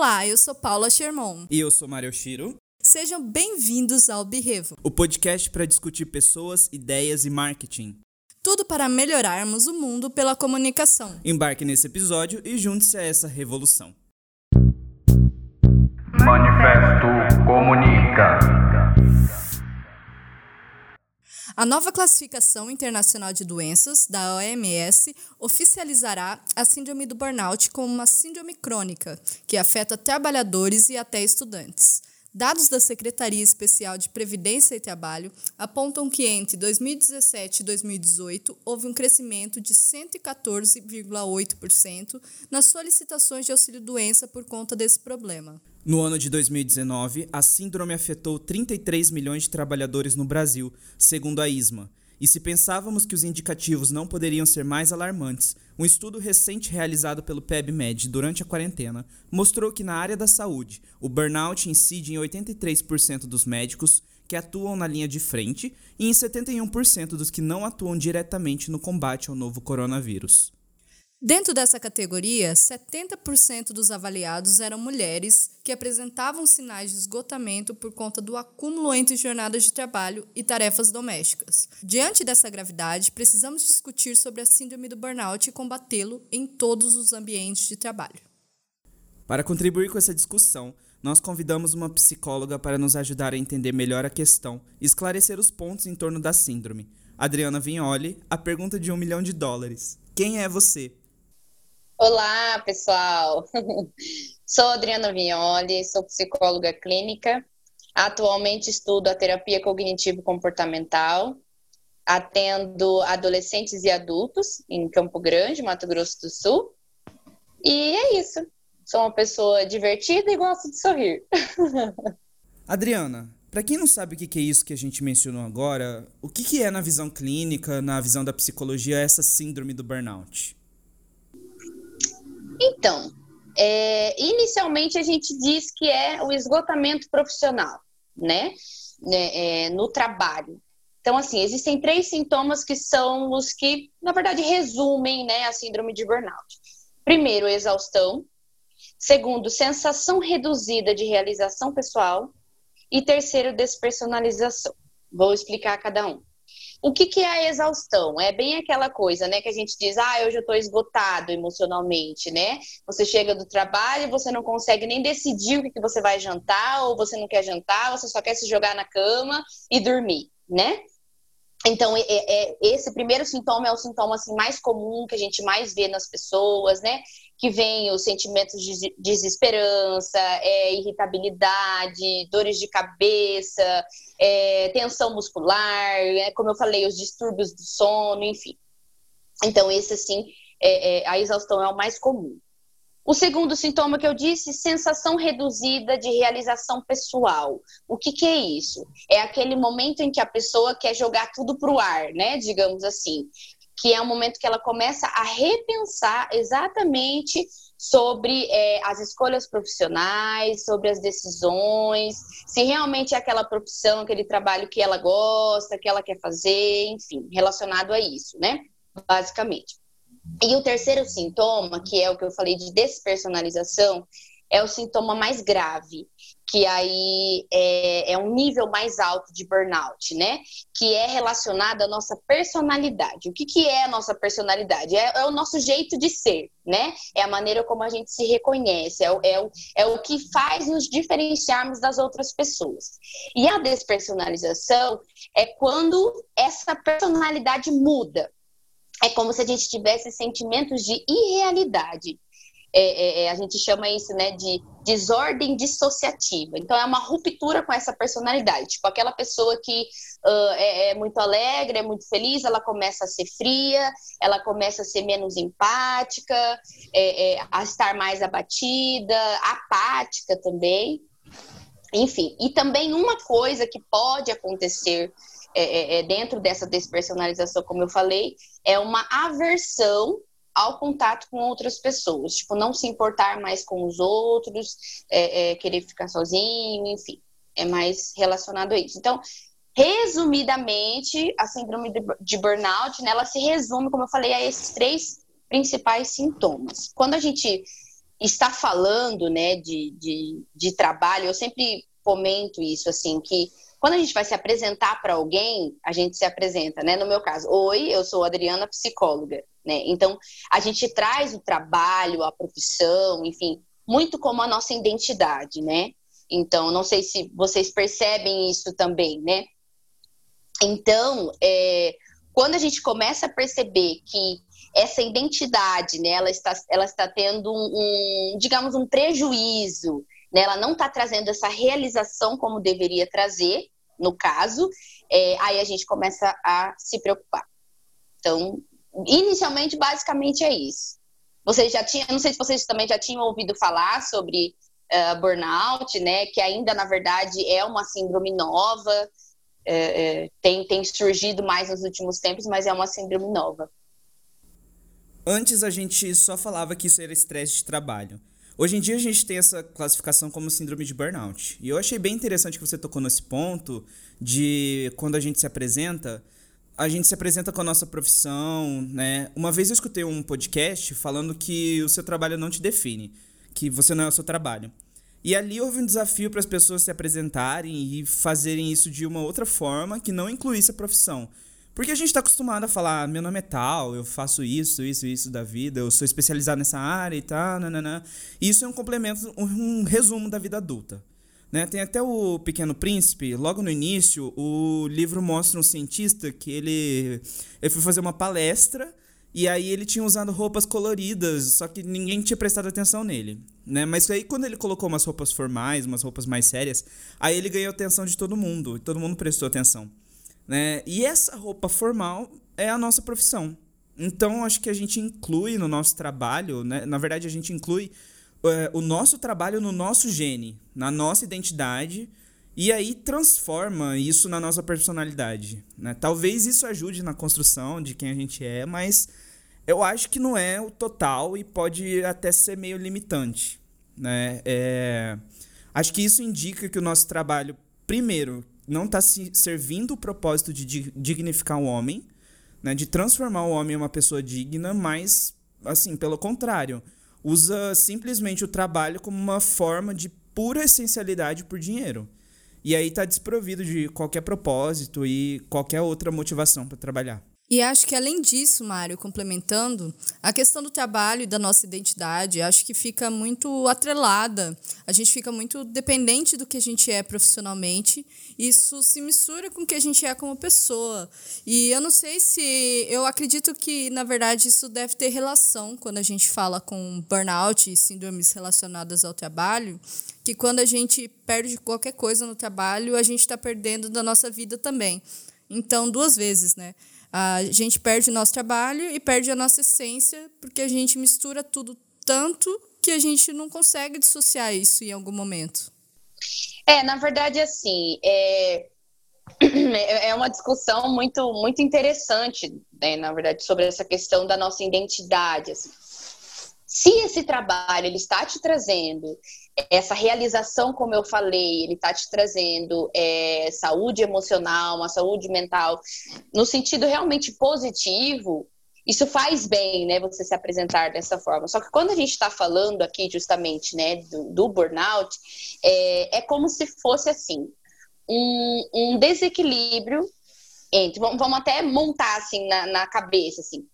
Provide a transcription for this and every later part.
Olá, eu sou Paula Sherman. E eu sou Mário Shiro. Sejam bem-vindos ao Berevo, o podcast para discutir pessoas, ideias e marketing. Tudo para melhorarmos o mundo pela comunicação. Embarque nesse episódio e junte-se a essa revolução. Manifesto Comunica. A nova classificação internacional de doenças da OMS oficializará a síndrome do burnout como uma síndrome crônica que afeta trabalhadores e até estudantes. Dados da Secretaria Especial de Previdência e Trabalho apontam que entre 2017 e 2018 houve um crescimento de 114,8% nas solicitações de auxílio-doença por conta desse problema. No ano de 2019, a síndrome afetou 33 milhões de trabalhadores no Brasil, segundo a ISMA, e se pensávamos que os indicativos não poderiam ser mais alarmantes, um estudo recente realizado pelo PebMed durante a quarentena mostrou que na área da saúde, o burnout incide em 83% dos médicos que atuam na linha de frente e em 71% dos que não atuam diretamente no combate ao novo coronavírus. Dentro dessa categoria, 70% dos avaliados eram mulheres que apresentavam sinais de esgotamento por conta do acúmulo entre jornadas de trabalho e tarefas domésticas. Diante dessa gravidade, precisamos discutir sobre a síndrome do burnout e combatê-lo em todos os ambientes de trabalho. Para contribuir com essa discussão, nós convidamos uma psicóloga para nos ajudar a entender melhor a questão e esclarecer os pontos em torno da síndrome. Adriana Vignoli, a pergunta de um milhão de dólares. Quem é você? Olá, pessoal. Sou Adriana Vignoli, sou psicóloga clínica. Atualmente estudo a terapia cognitivo-comportamental. Atendo adolescentes e adultos em Campo Grande, Mato Grosso do Sul. E é isso. Sou uma pessoa divertida e gosto de sorrir. Adriana, para quem não sabe o que é isso que a gente mencionou agora, o que é na visão clínica, na visão da psicologia, essa síndrome do burnout? Então, é, inicialmente a gente diz que é o esgotamento profissional, né? É, é, no trabalho. Então, assim, existem três sintomas que são os que, na verdade, resumem né, a síndrome de burnout. Primeiro, exaustão. Segundo, sensação reduzida de realização pessoal. E terceiro, despersonalização. Vou explicar cada um. O que, que é a exaustão? É bem aquela coisa, né, que a gente diz, ah, hoje eu estou esgotado emocionalmente, né? Você chega do trabalho e você não consegue nem decidir o que, que você vai jantar, ou você não quer jantar, você só quer se jogar na cama e dormir, né? Então, é, é, esse primeiro sintoma é o sintoma assim, mais comum que a gente mais vê nas pessoas, né? Que vem os sentimentos de desesperança, é, irritabilidade, dores de cabeça, é, tensão muscular, é, como eu falei, os distúrbios do sono, enfim. Então, esse, assim, é, é, a exaustão é o mais comum. O segundo sintoma que eu disse, sensação reduzida de realização pessoal. O que, que é isso? É aquele momento em que a pessoa quer jogar tudo para o ar, né? Digamos assim. Que é um momento que ela começa a repensar exatamente sobre é, as escolhas profissionais, sobre as decisões, se realmente é aquela profissão, aquele trabalho que ela gosta, que ela quer fazer, enfim, relacionado a isso, né? Basicamente. E o terceiro sintoma, que é o que eu falei de despersonalização, é o sintoma mais grave, que aí é, é, um nível mais alto de burnout, né? Que é relacionado à nossa personalidade. O que, que é a nossa personalidade? É, é, o nosso jeito de ser, né? É a maneira como a gente se reconhece, é é, o, é o que faz nos diferenciarmos das outras pessoas. E a despersonalização é quando essa personalidade muda é como se a gente tivesse sentimentos de irrealidade. É, é, é, a gente chama isso né, de desordem dissociativa. Então, é uma ruptura com essa personalidade. Tipo, aquela pessoa que uh, é, é, muito alegre, é muito feliz, ela começa a ser fria, ela começa a ser menos empática, é, é, a estar mais abatida, apática também. Enfim, e também uma coisa que pode acontecer é, dentro dessa despersonalização, como eu falei, é uma aversão ao contato com outras pessoas, tipo, não se importar mais com os outros, é, é, querer ficar sozinho, enfim, é mais relacionado a isso. Então, resumidamente, a síndrome de burnout, né, ela se resume, como eu falei, a esses três principais sintomas. Quando a gente está falando, né, de, de, de trabalho, eu sempre comento isso, assim, que quando a gente vai se apresentar para alguém, a gente se apresenta, né? No meu caso, oi, eu sou Adriana, psicóloga, né? Então, a gente traz o trabalho, a profissão, enfim, muito como a nossa identidade, né? Então, não sei se vocês percebem isso também, né? Então, é, quando a gente começa a perceber que essa identidade, né, ela está, ela está tendo um, um digamos, um prejuízo, né, ela não está trazendo essa realização como deveria trazer, no caso, é, aí a gente começa a se preocupar. Então, inicialmente, basicamente é isso. Vocês já tinham, não sei se vocês também já tinham ouvido falar sobre uh, burnout, né, que ainda na verdade é uma síndrome nova, é, é, tem, tem surgido mais nos últimos tempos, mas é uma síndrome nova. Antes a gente só falava que isso era estresse de trabalho. Hoje em dia a gente tem essa classificação como síndrome de burnout. E eu achei bem interessante que você tocou nesse ponto de quando a gente se apresenta, a gente se apresenta com a nossa profissão, né? Uma vez eu escutei um podcast falando que o seu trabalho não te define, que você não é o seu trabalho. E ali houve um desafio para as pessoas se apresentarem e fazerem isso de uma outra forma que não incluísse a profissão. Porque a gente está acostumado a falar, meu nome é tal, eu faço isso, isso, isso da vida, eu sou especializado nessa área e tal, nananã. Isso é um complemento, um resumo da vida adulta. Né? Tem até o Pequeno Príncipe, logo no início, o livro mostra um cientista que ele, ele foi fazer uma palestra e aí ele tinha usado roupas coloridas, só que ninguém tinha prestado atenção nele, né? Mas aí quando ele colocou umas roupas formais, umas roupas mais sérias, aí ele ganhou atenção de todo mundo, e todo mundo prestou atenção, né? E essa roupa formal é a nossa profissão. Então acho que a gente inclui no nosso trabalho, né? Na verdade a gente inclui é, o nosso trabalho no nosso gene, na nossa identidade, e aí transforma isso na nossa personalidade. Né? Talvez isso ajude na construção de quem a gente é, mas eu acho que não é o total e pode até ser meio limitante. Né? É... Acho que isso indica que o nosso trabalho, primeiro, não está se servindo o propósito de dignificar o homem, né? de transformar o homem em uma pessoa digna, mas, assim, pelo contrário, usa simplesmente o trabalho como uma forma de pura essencialidade por dinheiro. E aí está desprovido de qualquer propósito e qualquer outra motivação para trabalhar. E acho que além disso, Mário, complementando, a questão do trabalho e da nossa identidade, acho que fica muito atrelada. A gente fica muito dependente do que a gente é profissionalmente. Isso se mistura com o que a gente é como pessoa. E eu não sei se. Eu acredito que, na verdade, isso deve ter relação quando a gente fala com burnout e síndromes relacionadas ao trabalho. Que quando a gente perde qualquer coisa no trabalho, a gente está perdendo da nossa vida também. Então, duas vezes, né? A gente perde o nosso trabalho e perde a nossa essência, porque a gente mistura tudo tanto que a gente não consegue dissociar isso em algum momento. É, na verdade, assim, é, é uma discussão muito, muito interessante, né, na verdade, sobre essa questão da nossa identidade. Assim. Se esse trabalho ele está te trazendo essa realização, como eu falei, ele está te trazendo é, saúde emocional, uma saúde mental, no sentido realmente positivo, isso faz bem, né, você se apresentar dessa forma. Só que quando a gente está falando aqui justamente, né, do, do burnout, é, é, como se fosse assim um, um desequilíbrio entre, vamos, vamos até montar assim na, na cabeça assim,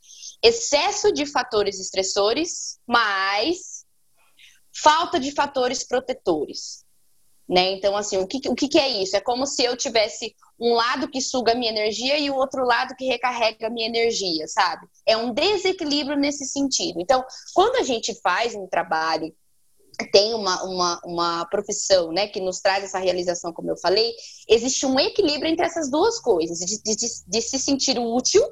excesso de fatores estressores, mais falta de fatores protetores. Né? Então, assim, o que, o que é isso? É como se eu tivesse um lado que suga minha energia e o outro lado que recarrega minha energia, sabe? É um desequilíbrio nesse sentido. Então, quando a gente faz um trabalho, tem uma, uma, uma profissão né, que nos traz essa realização, como eu falei, existe um equilíbrio entre essas duas coisas, de, de, de se sentir útil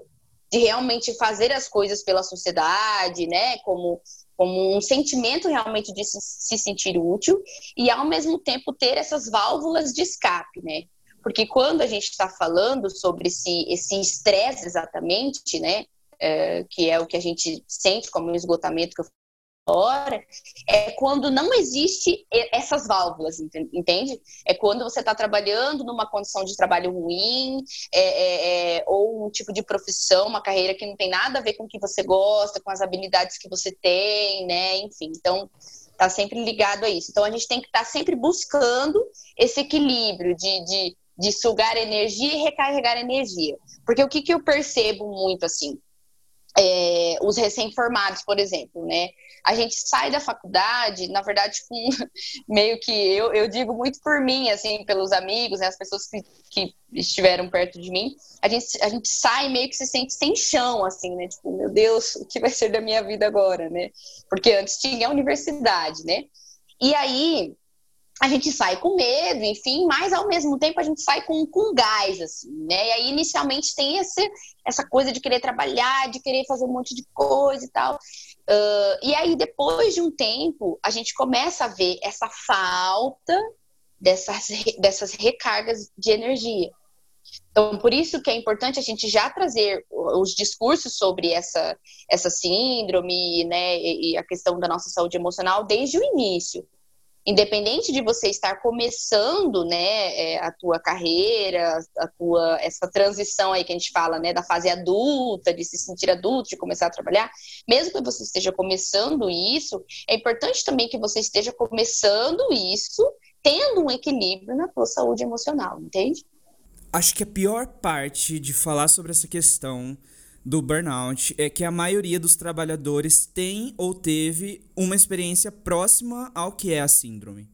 de realmente fazer as coisas pela sociedade, né? Como, como um sentimento realmente de se, se sentir útil e ao mesmo tempo ter essas válvulas de escape, né? Porque quando a gente está falando sobre esse esse estresse exatamente, né? É, que é o que a gente sente como um esgotamento que eu hora é quando não existe essas válvulas, entende? É quando você está trabalhando numa condição de trabalho ruim, é, é, é, ou um tipo de profissão, uma carreira que não tem nada a ver com o que você gosta, com as habilidades que você tem, né? Enfim, então Tá sempre ligado a isso. Então a gente tem que estar tá sempre buscando esse equilíbrio de, de, de sugar energia e recarregar energia. Porque o que, que eu percebo muito assim? É, os recém-formados, por exemplo, né? A gente sai da faculdade, na verdade, com meio que eu, eu digo muito por mim, assim, pelos amigos, né, as pessoas que, que estiveram perto de mim, a gente, a gente sai meio que se sente sem chão, assim, né? Tipo, meu Deus, o que vai ser da minha vida agora, né? Porque antes tinha a universidade, né? E aí, a gente sai com medo, enfim, mas ao mesmo tempo a gente sai com, com gás, assim, né? E aí inicialmente tem esse, essa coisa de querer trabalhar, de querer fazer um monte de coisa e tal. Uh, e aí depois de um tempo a gente começa a ver essa falta dessas, dessas recargas de energia. Então, por isso que é importante a gente já trazer os discursos sobre essa, essa síndrome, né, e a questão da nossa saúde emocional desde o início independente de você estar começando, né, é, a tua carreira, a tua essa transição aí que a gente fala, né, da fase adulta, de se sentir adulto, de começar a trabalhar, mesmo que você esteja começando isso, é importante também que você esteja começando isso tendo um equilíbrio na tua saúde emocional, entende? Acho que a pior parte de falar sobre essa questão do burnout é que a maioria dos trabalhadores tem ou teve uma experiência próxima ao que é a síndrome.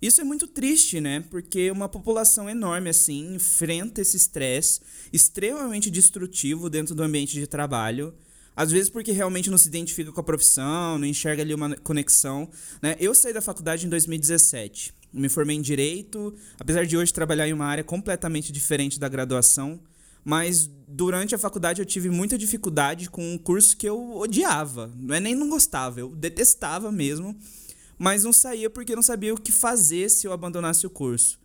Isso é muito triste, né? Porque uma população enorme assim enfrenta esse estresse extremamente destrutivo dentro do ambiente de trabalho. Às vezes porque realmente não se identifica com a profissão, não enxerga ali uma conexão. Né? Eu saí da faculdade em 2017. Me formei em Direito, apesar de hoje trabalhar em uma área completamente diferente da graduação mas durante a faculdade eu tive muita dificuldade com um curso que eu odiava. Não é nem não gostava, eu detestava mesmo, mas não saía porque não sabia o que fazer se eu abandonasse o curso.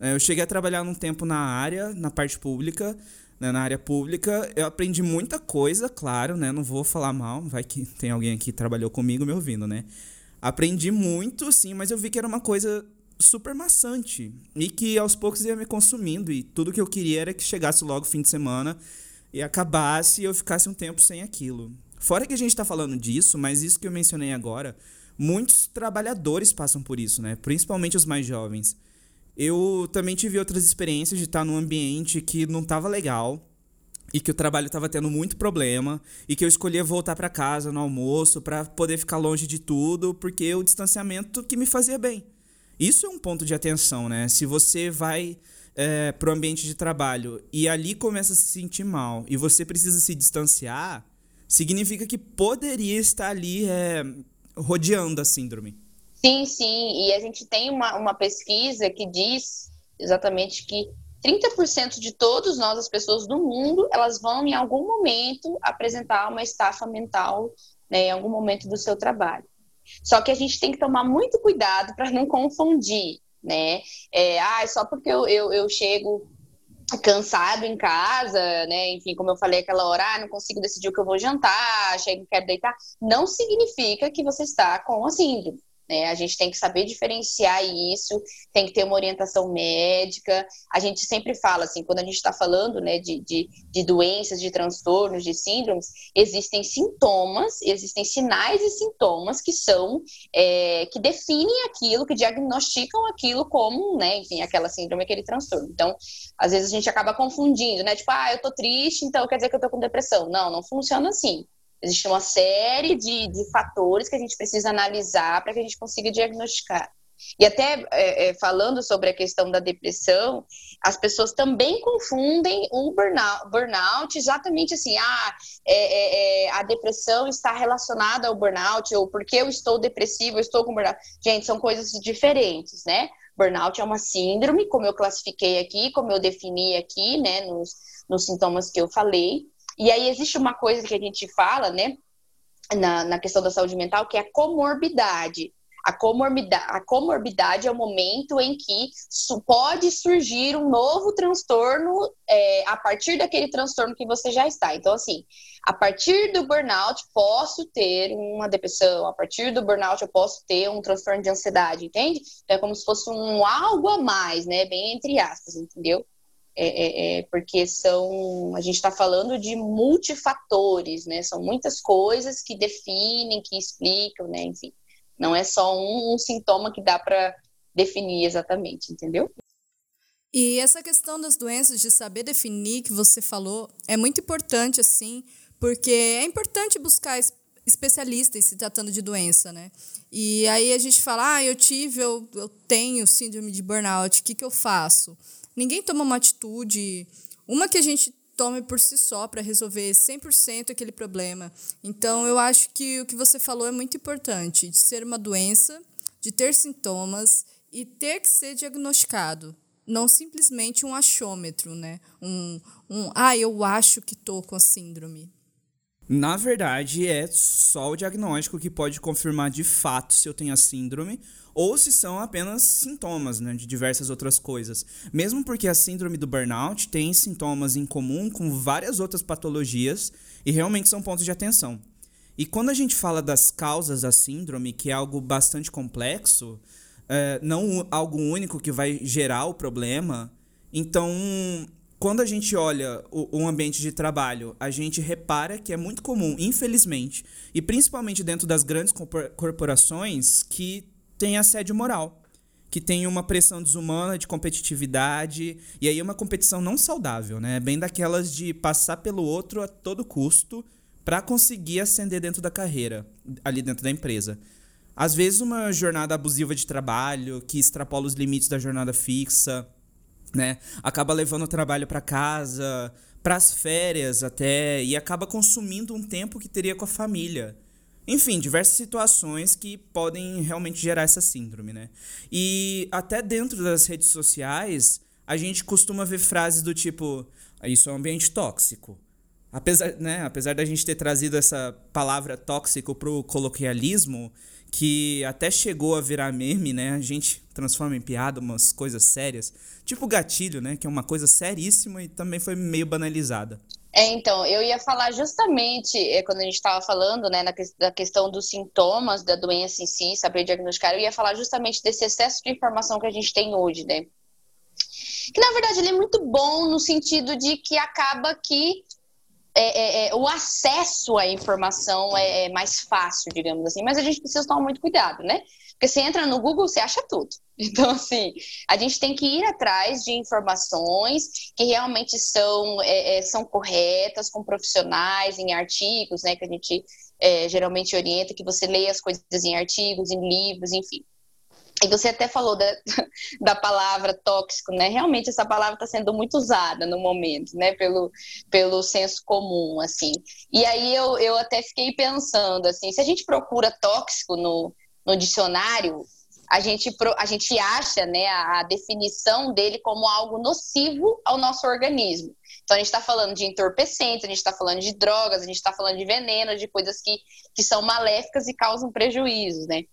É, eu cheguei a trabalhar um tempo na área, na parte pública, né, na área pública. Eu aprendi muita coisa, claro, né? Não vou falar mal, vai que tem alguém aqui que trabalhou comigo me ouvindo, né? Aprendi muito, sim, mas eu vi que era uma coisa super maçante e que aos poucos ia me consumindo e tudo que eu queria era que chegasse logo o fim de semana e acabasse e eu ficasse um tempo sem aquilo. Fora que a gente está falando disso, mas isso que eu mencionei agora, muitos trabalhadores passam por isso, né? Principalmente os mais jovens. Eu também tive outras experiências de estar num ambiente que não estava legal e que o trabalho estava tendo muito problema e que eu escolhia voltar para casa no almoço para poder ficar longe de tudo, porque o distanciamento que me fazia bem. Isso é um ponto de atenção, né? Se você vai é, para o ambiente de trabalho e ali começa a se sentir mal e você precisa se distanciar, significa que poderia estar ali é, rodeando a síndrome. Sim, sim. E a gente tem uma, uma pesquisa que diz exatamente que 30% de todos nós, as pessoas do mundo, elas vão em algum momento apresentar uma estafa mental né, em algum momento do seu trabalho. Só que a gente tem que tomar muito cuidado para não confundir, né? É, ah, só porque eu, eu, eu chego cansado em casa, né? Enfim, como eu falei aquela hora, ah, não consigo decidir o que eu vou jantar, chego quero deitar, não significa que você está com a síndrome. Né? A gente tem que saber diferenciar isso, tem que ter uma orientação médica. A gente sempre fala assim, quando a gente está falando né, de, de, de, doenças, de transtornos, de síndromes, existem sintomas, existem sinais e sintomas que são é, que definem aquilo, que diagnosticam aquilo como, né, enfim, aquela síndrome, aquele transtorno. Então, às vezes a gente acaba confundindo, né? Tipo, ah, eu tô triste, então quer dizer que eu tô com depressão. Não, não funciona assim. Existe uma série de, de fatores que a gente precisa analisar para que a gente consiga diagnosticar. E até é, é, falando sobre a questão da depressão, as pessoas também confundem o burnout, burnout exatamente assim, ah, é, é, é, a depressão está relacionada ao burnout, ou porque eu estou depressivo, eu estou com burnout. Gente, são coisas diferentes, né? Burnout é uma síndrome, como eu classifiquei aqui, como eu defini aqui, né, nos, nos sintomas que eu falei. E aí existe uma coisa que a gente fala, né, na, na questão da saúde mental, que é a comorbidade. A comorbidade, a comorbidade é o momento em que pode surgir um novo transtorno é, a partir daquele transtorno que você já está. Então, assim, a partir do burnout, posso ter uma depressão, a partir do burnout, eu posso ter um transtorno de ansiedade, entende? Então, é como se fosse um algo a mais, né? Bem entre aspas, entendeu? É, é, é, porque são a gente está falando de multifatores, né? São muitas coisas que definem, que explicam, né? Enfim. Não é só um, um sintoma que dá para definir exatamente, entendeu? E essa questão das doenças, de saber definir, que você falou, é muito importante, assim, porque é importante buscar especialista em se tratando de doença, né? E aí a gente fala, ah, eu tive, eu, eu tenho síndrome de burnout, o que, que eu faço? Ninguém toma uma atitude, uma que a gente tome por si só para resolver 100% aquele problema. Então, eu acho que o que você falou é muito importante, de ser uma doença, de ter sintomas e ter que ser diagnosticado. Não simplesmente um achômetro, né? Um, um ah, eu acho que estou com a síndrome. Na verdade, é só o diagnóstico que pode confirmar de fato se eu tenho a síndrome ou se são apenas sintomas né, de diversas outras coisas. Mesmo porque a síndrome do burnout tem sintomas em comum com várias outras patologias e realmente são pontos de atenção. E quando a gente fala das causas da síndrome, que é algo bastante complexo, é, não algo único que vai gerar o problema, então quando a gente olha o, o, ambiente de trabalho, a gente repara que é muito comum, infelizmente, e principalmente dentro das grandes corporações, que tem assédio moral, que tem uma pressão desumana de competitividade, e aí uma competição não saudável, né? Bem daquelas de passar pelo outro a todo custo para conseguir ascender dentro da carreira, ali dentro da empresa. Às vezes uma jornada abusiva de trabalho, que extrapola os limites da jornada fixa, né? Acaba levando o trabalho para casa, para as férias até, e acaba consumindo um tempo que teria com a família. Enfim, diversas situações que podem realmente gerar essa síndrome, né? E até dentro das redes sociais, a gente costuma ver frases do tipo: isso é um ambiente tóxico. Apesar, né, apesar da gente ter trazido essa palavra tóxico pro coloquialismo, que até chegou a virar meme, né? A gente transforma em piada umas coisas sérias, tipo gatilho, né? Que é uma coisa seríssima e também foi meio banalizada. É, então, eu ia falar justamente, é, quando a gente estava falando, né, na da questão dos sintomas da doença em si, saber diagnosticar, eu ia falar justamente desse excesso de informação que a gente tem hoje, né? Que, na verdade, ele é muito bom no sentido de que acaba que é, é, é, o acesso à informação é, é, mais fácil, digamos assim, mas a gente precisa tomar muito cuidado, né? Porque você entra no Google, você acha tudo. Então, assim, a gente tem que ir atrás de informações que realmente são, é, é, são corretas, com profissionais, em artigos, né? Que a gente geralmente orienta que você leia as coisas em artigos, em livros, enfim. E você até falou da, da palavra tóxico, né? Realmente essa palavra está sendo muito usada no momento, né? Pelo, pelo senso comum, assim. E aí eu, eu até fiquei pensando, assim, se a gente procura tóxico no, no dicionário, a gente, a gente acha né, a, definição dele como algo nocivo ao nosso organismo. Então a gente está falando de entorpecentes, a gente está falando de drogas, a gente está falando de veneno, de coisas que, que são maléficas e causam prejuízos, né?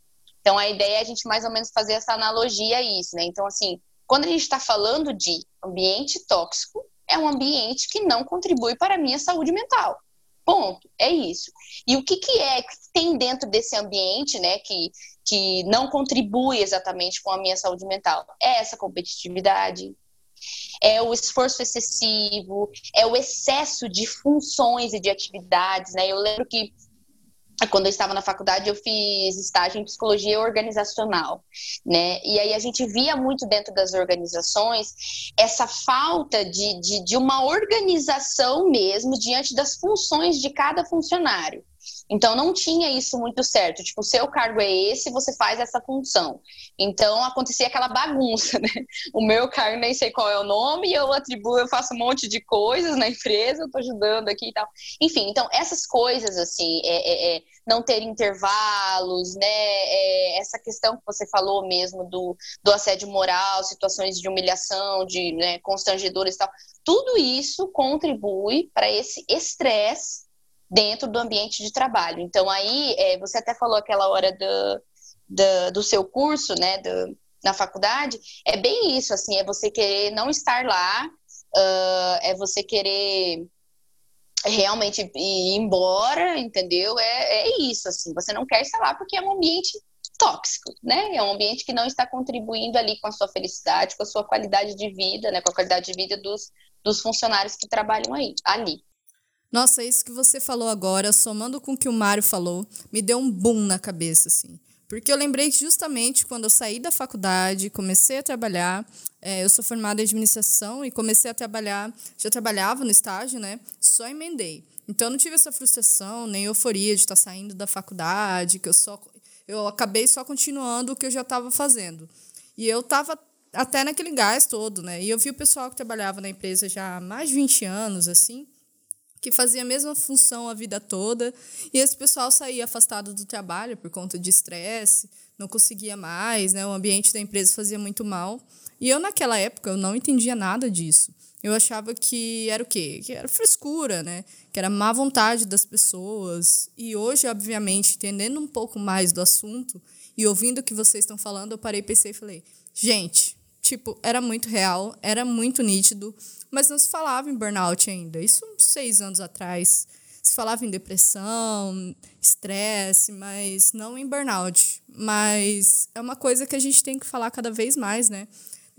Então, a ideia é a gente mais ou menos fazer essa analogia a isso, né? Então, assim, quando a gente está falando de ambiente tóxico, é um ambiente que não contribui para a minha saúde mental. Ponto. É isso. E o que, que é que tem dentro desse ambiente, né, que, que não contribui exatamente com a minha saúde mental? É essa competitividade, é o esforço excessivo, é o excesso de funções e de atividades, né? Eu lembro que quando eu estava na faculdade, eu fiz estágio em psicologia organizacional, né? E aí a gente via muito dentro das organizações essa falta de, de, de uma organização mesmo diante das funções de cada funcionário. Então não tinha isso muito certo. Tipo, o seu cargo é esse, você faz essa função. Então acontecia aquela bagunça, né? O meu cargo nem sei qual é o nome, eu atribuo, eu faço um monte de coisas na empresa, eu tô ajudando aqui e tal. Enfim, então essas coisas assim, é, é, é não ter intervalos, né? É, essa questão que você falou mesmo do, do assédio moral, situações de humilhação, de né, constrangedores e tal. Tudo isso contribui para esse estresse dentro do ambiente de trabalho. Então, aí, é, você até falou aquela hora do, do, do seu curso, né, do, na faculdade, é bem isso, assim, é você querer não estar lá, uh, é você querer realmente ir embora, entendeu? É, é isso, assim, você não quer estar lá porque é um ambiente tóxico, né? É um ambiente que não está contribuindo ali com a sua felicidade, com a sua qualidade de vida, né? Com a qualidade de vida dos, dos funcionários que trabalham aí, ali. Nossa, isso que você falou agora, somando com o que o Mário falou, me deu um boom na cabeça, assim. Porque eu lembrei que justamente quando eu saí da faculdade, comecei a trabalhar, é, eu sou formada em administração e comecei a trabalhar, já trabalhava no estágio, né? Só emendei. Então eu não tive essa frustração, nem euforia de estar saindo da faculdade, que eu só eu acabei só continuando o que eu já estava fazendo. E eu estava até naquele gás todo, né? E eu vi o pessoal que trabalhava na empresa já há mais de 20 anos, assim, que fazia a mesma função a vida toda, e esse pessoal saía afastado do trabalho por conta de estresse, não conseguia mais, né? O ambiente da empresa fazia muito mal. E eu naquela época eu não entendia nada disso. Eu achava que era o quê? Que era frescura, né? Que era má vontade das pessoas. E hoje, obviamente, entendendo um pouco mais do assunto e ouvindo o que vocês estão falando, eu parei, pensei e falei: gente, tipo, era muito real, era muito nítido, mas não se falava em burnout ainda. Isso seis anos atrás. Se falava em depressão, estresse, mas não em burnout. Mas é uma coisa que a gente tem que falar cada vez mais, né?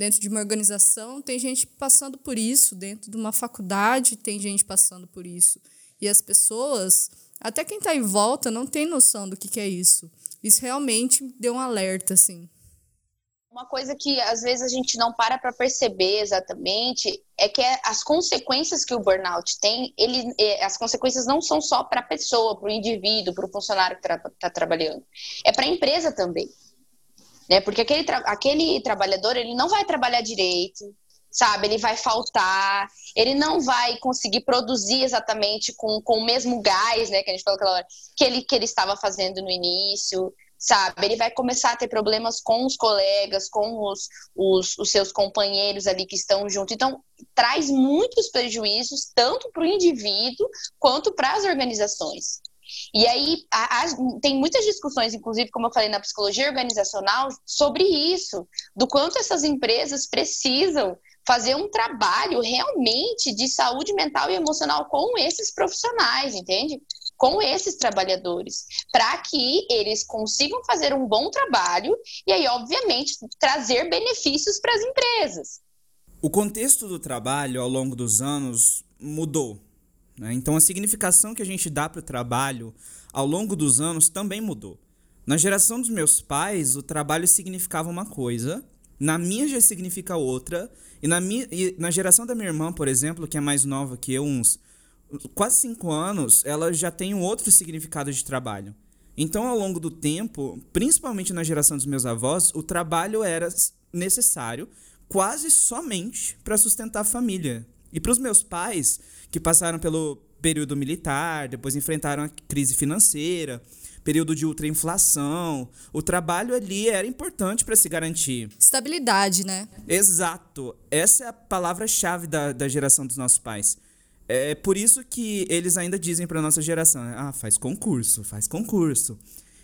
dentro de uma organização, tem gente passando por isso, dentro de uma faculdade tem gente passando por isso. E as pessoas, até quem está em volta, não tem noção do que, que é isso. Isso realmente deu um alerta, assim. Uma coisa que às vezes a gente não para para perceber exatamente é que é as consequências que o burnout tem, ele, é, as consequências não são só para a pessoa, para o indivíduo, para o funcionário que está tra trabalhando, é para a empresa também né? Porque aquele, tra aquele trabalhador, ele não vai trabalhar direito, sabe? Ele vai faltar, ele não vai conseguir produzir exatamente com, com o mesmo gás, né? Que a gente falou aquela hora, que ele, que ele estava fazendo no início, sabe? Ele vai começar a ter problemas com os colegas, com os, os, os seus companheiros ali que estão junto. Então, traz muitos prejuízos, tanto para o indivíduo quanto para as organizações. E aí a, a, tem muitas discussões, inclusive, como eu falei na psicologia organizacional, sobre isso, do quanto essas empresas precisam fazer um trabalho realmente de saúde mental e emocional com esses profissionais, entende? Com esses trabalhadores, para que eles consigam fazer um bom trabalho e aí, obviamente, trazer benefícios para as empresas. O contexto do trabalho ao longo dos anos mudou né? Então a significação que a gente dá para o trabalho ao longo dos anos também mudou. Na geração dos meus pais, o trabalho significava uma coisa, na minha já significa outra, e na, minha, e na geração da minha irmã, por exemplo, que é mais nova que eu, uns quase cinco anos, ela já tem um outro significado de trabalho. Então, ao longo do tempo, principalmente na geração dos meus avós, o trabalho era necessário quase somente para sustentar a família. E para os meus pais, que passaram pelo período militar, depois enfrentaram a crise financeira, período de ultrainflação. O trabalho ali era importante para se garantir. Estabilidade, né? Exato. Essa é a palavra-chave da, da geração dos nossos pais. É por isso que eles ainda dizem para nossa geração: ah, faz concurso, faz concurso.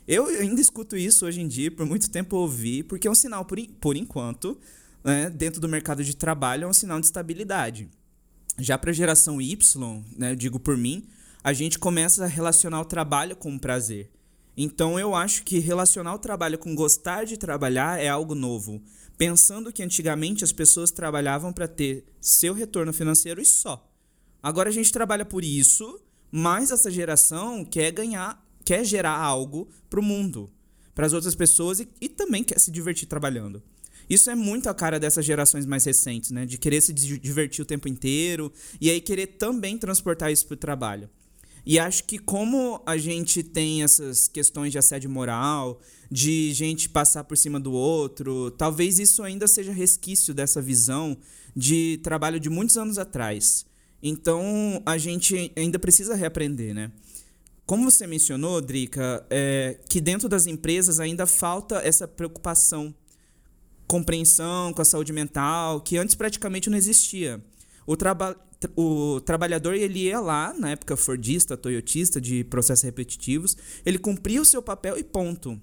Eu ainda escuto isso hoje em dia, por muito tempo ouvi, porque é um sinal, por, por enquanto, né, dentro do mercado de trabalho, é um sinal de estabilidade. Já para a geração Y, né, digo por mim, a gente começa a relacionar o trabalho com o prazer. Então eu acho que relacionar o trabalho com gostar de trabalhar é algo novo, pensando que antigamente as pessoas trabalhavam para ter seu retorno financeiro e só. Agora a gente trabalha por isso, mas essa geração quer ganhar, quer gerar algo para o mundo, para as outras pessoas e, e também quer se divertir trabalhando. Isso é muito a cara dessas gerações mais recentes, né? De querer se divertir o tempo inteiro e aí querer também transportar isso para o trabalho. E acho que como a gente tem essas questões de assédio moral, de gente passar por cima do outro, talvez isso ainda seja resquício dessa visão de trabalho de muitos anos atrás. Então a gente ainda precisa reaprender, né? Como você mencionou, Drica, é, que dentro das empresas ainda falta essa preocupação compreensão com a saúde mental, que antes praticamente não existia. O, traba o trabalhador ele ia lá, na época fordista, toyotista, de processos repetitivos, ele cumpria o seu papel e ponto.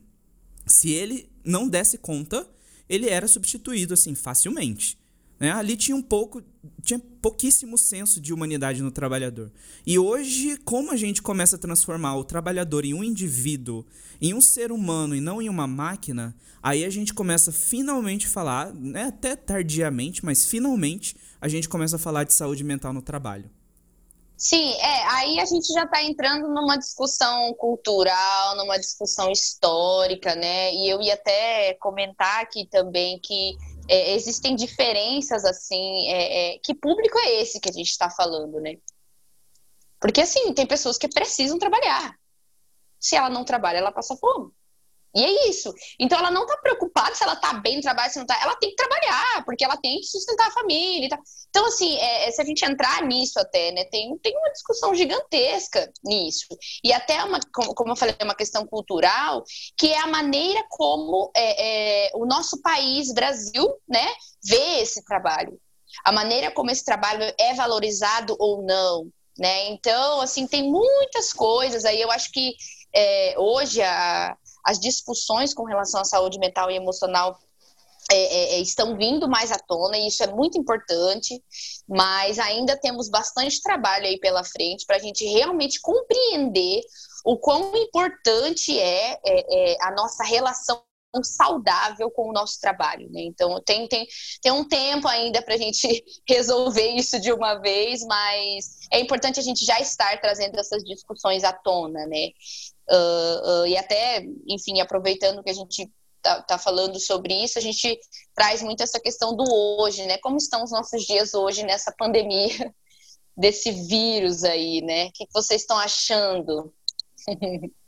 Se ele não desse conta, ele era substituído assim facilmente. Né? Ali tinha um pouco, tinha pouquíssimo senso de humanidade no trabalhador. E hoje, como a gente começa a transformar o trabalhador em um indivíduo, em um ser humano e não em uma máquina, aí a gente começa finalmente a falar, né, até tardiamente, mas finalmente a gente começa a falar de saúde mental no trabalho. Sim, é, aí a gente já está entrando numa discussão cultural, numa discussão histórica, né? E eu ia até comentar aqui também que é, existem diferenças, assim, é, é, que público é esse que a gente está falando, né? Porque, assim, tem pessoas que precisam trabalhar. Se ela não trabalha, ela passa fome. E é isso. Então ela não está preocupada se ela está bem no trabalho, se não está. Ela tem que trabalhar, porque ela tem que sustentar a família. Tá. Então, assim, é, é, se a gente entrar nisso até, né, tem, tem uma discussão gigantesca nisso. E até uma, como, eu falei, uma questão cultural, que é a maneira como é, é, o nosso país, Brasil, né, vê esse trabalho. A maneira como esse trabalho é valorizado ou não. Né? Então, assim, tem muitas coisas aí. Eu acho que é, hoje a, as discussões com relação à saúde mental e emocional é, é, é, estão vindo mais à tona e isso é muito importante, mas ainda temos bastante trabalho aí pela frente para a gente realmente compreender o quão importante é, é, é a nossa relação saudável com o nosso trabalho, né? Então tem, tem, tem um tempo ainda para a gente resolver isso de uma vez, mas é importante a gente já estar trazendo essas discussões à tona, né? Uh, uh, e até, enfim, aproveitando que a gente tá, tá, falando sobre isso, a gente traz muito essa questão do hoje, né? Como estão os nossos dias hoje nessa pandemia desse vírus aí, né? O que vocês estão achando?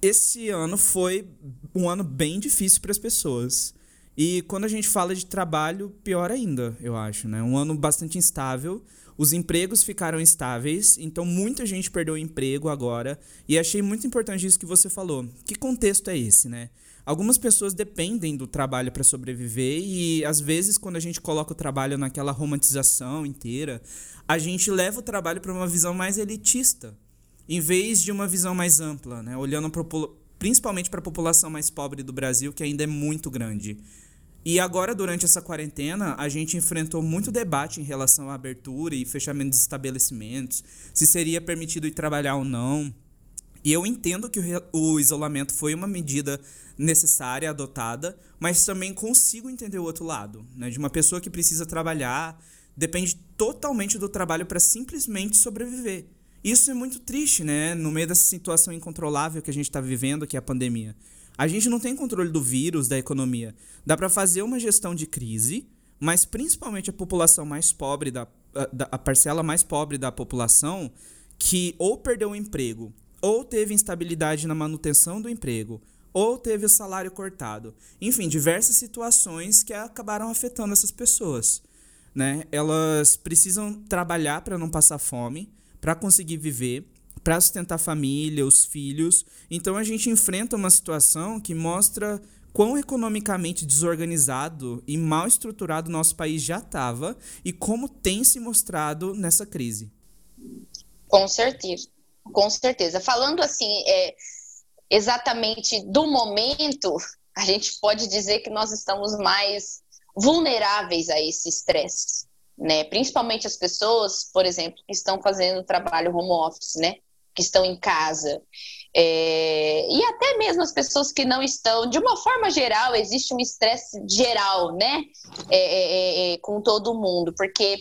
Esse ano foi um ano bem difícil para as pessoas. E quando a gente fala de trabalho, pior ainda, eu acho, né? Um ano bastante instável os empregos ficaram estáveis, então muita gente perdeu o emprego agora. E achei muito importante isso que você falou. Que contexto é esse, né? Algumas pessoas dependem do trabalho para sobreviver e às vezes quando a gente coloca o trabalho naquela romantização inteira, a gente leva o trabalho para uma visão mais elitista, em vez de uma visão mais ampla, né? Olhando pro, principalmente para a população mais pobre do Brasil, que ainda é muito grande. E agora, durante essa quarentena, a gente enfrentou muito debate em relação à abertura e fechamento dos estabelecimentos, se seria permitido ir trabalhar ou não. E eu entendo que o isolamento foi uma medida necessária, adotada, mas também consigo entender o outro lado, né? De uma pessoa que precisa trabalhar, depende totalmente do trabalho para simplesmente sobreviver. Isso é muito triste, né? No meio dessa situação incontrolável que a gente está vivendo, que é a pandemia. A gente não tem controle do vírus, da economia. Dá para fazer uma gestão de crise, mas principalmente a população mais pobre, da, a, a parcela mais pobre da população, que ou perdeu o emprego, ou teve instabilidade na manutenção do emprego, ou teve o salário cortado. Enfim, diversas situações que acabaram afetando essas pessoas. Né? Elas precisam trabalhar para não passar fome, para conseguir viver para sustentar a família, os filhos. Então a gente enfrenta uma situação que mostra quão economicamente desorganizado e mal estruturado nosso país já estava e como tem se mostrado nessa crise. Com certeza, com certeza. Falando assim, é, exatamente do momento, a gente pode dizer que nós estamos mais vulneráveis a esse estresse, né? Principalmente as pessoas, por exemplo, que estão fazendo trabalho home office, né? que estão em casa. É, e até mesmo as pessoas que não estão, de uma forma geral, existe um estresse geral, né? É, é, é, é, com todo mundo, porque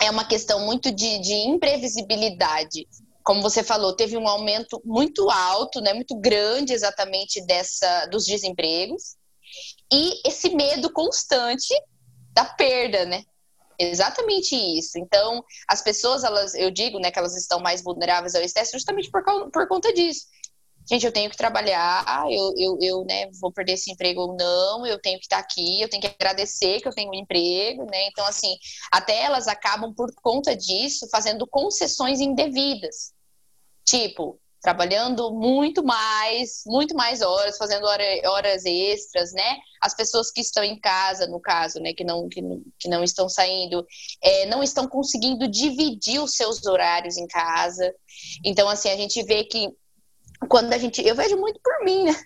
é uma questão muito de, de imprevisibilidade. Como você falou, teve um aumento muito alto, né, muito grande exatamente dessa dos desempregos e esse medo constante da perda, né? Exatamente isso. Então, as pessoas, elas, eu digo, né, que elas estão mais vulneráveis ao estresse justamente por, por conta disso. Gente, eu tenho que trabalhar, eu, eu, eu né, vou perder esse emprego ou não, eu tenho que estar aqui, eu tenho que agradecer que eu tenho um emprego, né? Então, assim, até elas acabam, por conta disso, fazendo concessões indevidas. Tipo, trabalhando muito mais, muito mais horas, fazendo hora, horas extras, né? As pessoas que estão em casa, no caso, né, que não, que, que não estão saindo, é, não estão conseguindo dividir os seus horários em casa. Então, assim, a gente vê que quando a gente. Eu vejo muito por mim, né?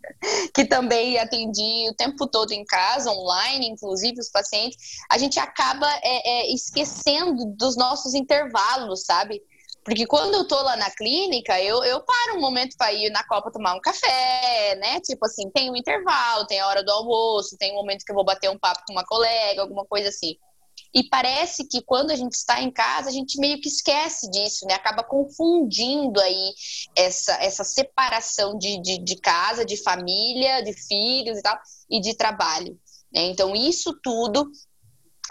que também atendi o tempo todo em casa, online, inclusive os pacientes, a gente acaba é, é, esquecendo dos nossos intervalos, sabe? Porque quando eu tô lá na clínica, eu, eu paro um momento para ir na copa tomar um café, né? Tipo assim, tem um intervalo, tem a hora do almoço, tem um momento que eu vou bater um papo com uma colega, alguma coisa assim. E parece que quando a gente está em casa, a gente meio que esquece disso, né? Acaba confundindo aí essa, essa separação de, de, de casa, de família, de filhos e tal, e de trabalho. Né? Então, isso tudo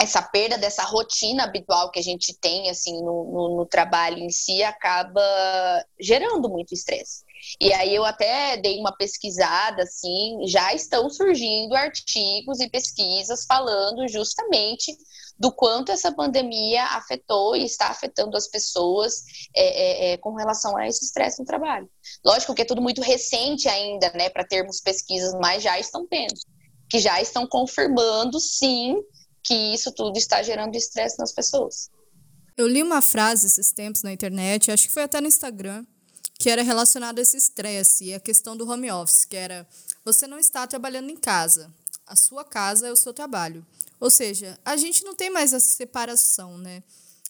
essa perda dessa rotina habitual que a gente tem assim no, no, no trabalho em si acaba gerando muito estresse. E aí eu até dei uma pesquisada assim, já estão surgindo artigos e pesquisas falando justamente do quanto essa pandemia afetou e está afetando as pessoas é, é, é com relação a esse estresse no trabalho. Lógico que é tudo muito recente ainda, né, para termos pesquisas, mas já estão tendo, que já estão confirmando, sim, que isso tudo está gerando estresse nas pessoas. Eu li uma frase esses tempos na internet, acho que foi até no Instagram, que era relacionada a esse estresse e a questão do home office, que era você não está trabalhando em casa, a sua casa é o seu trabalho. Ou seja, a gente não tem mais essa separação, né?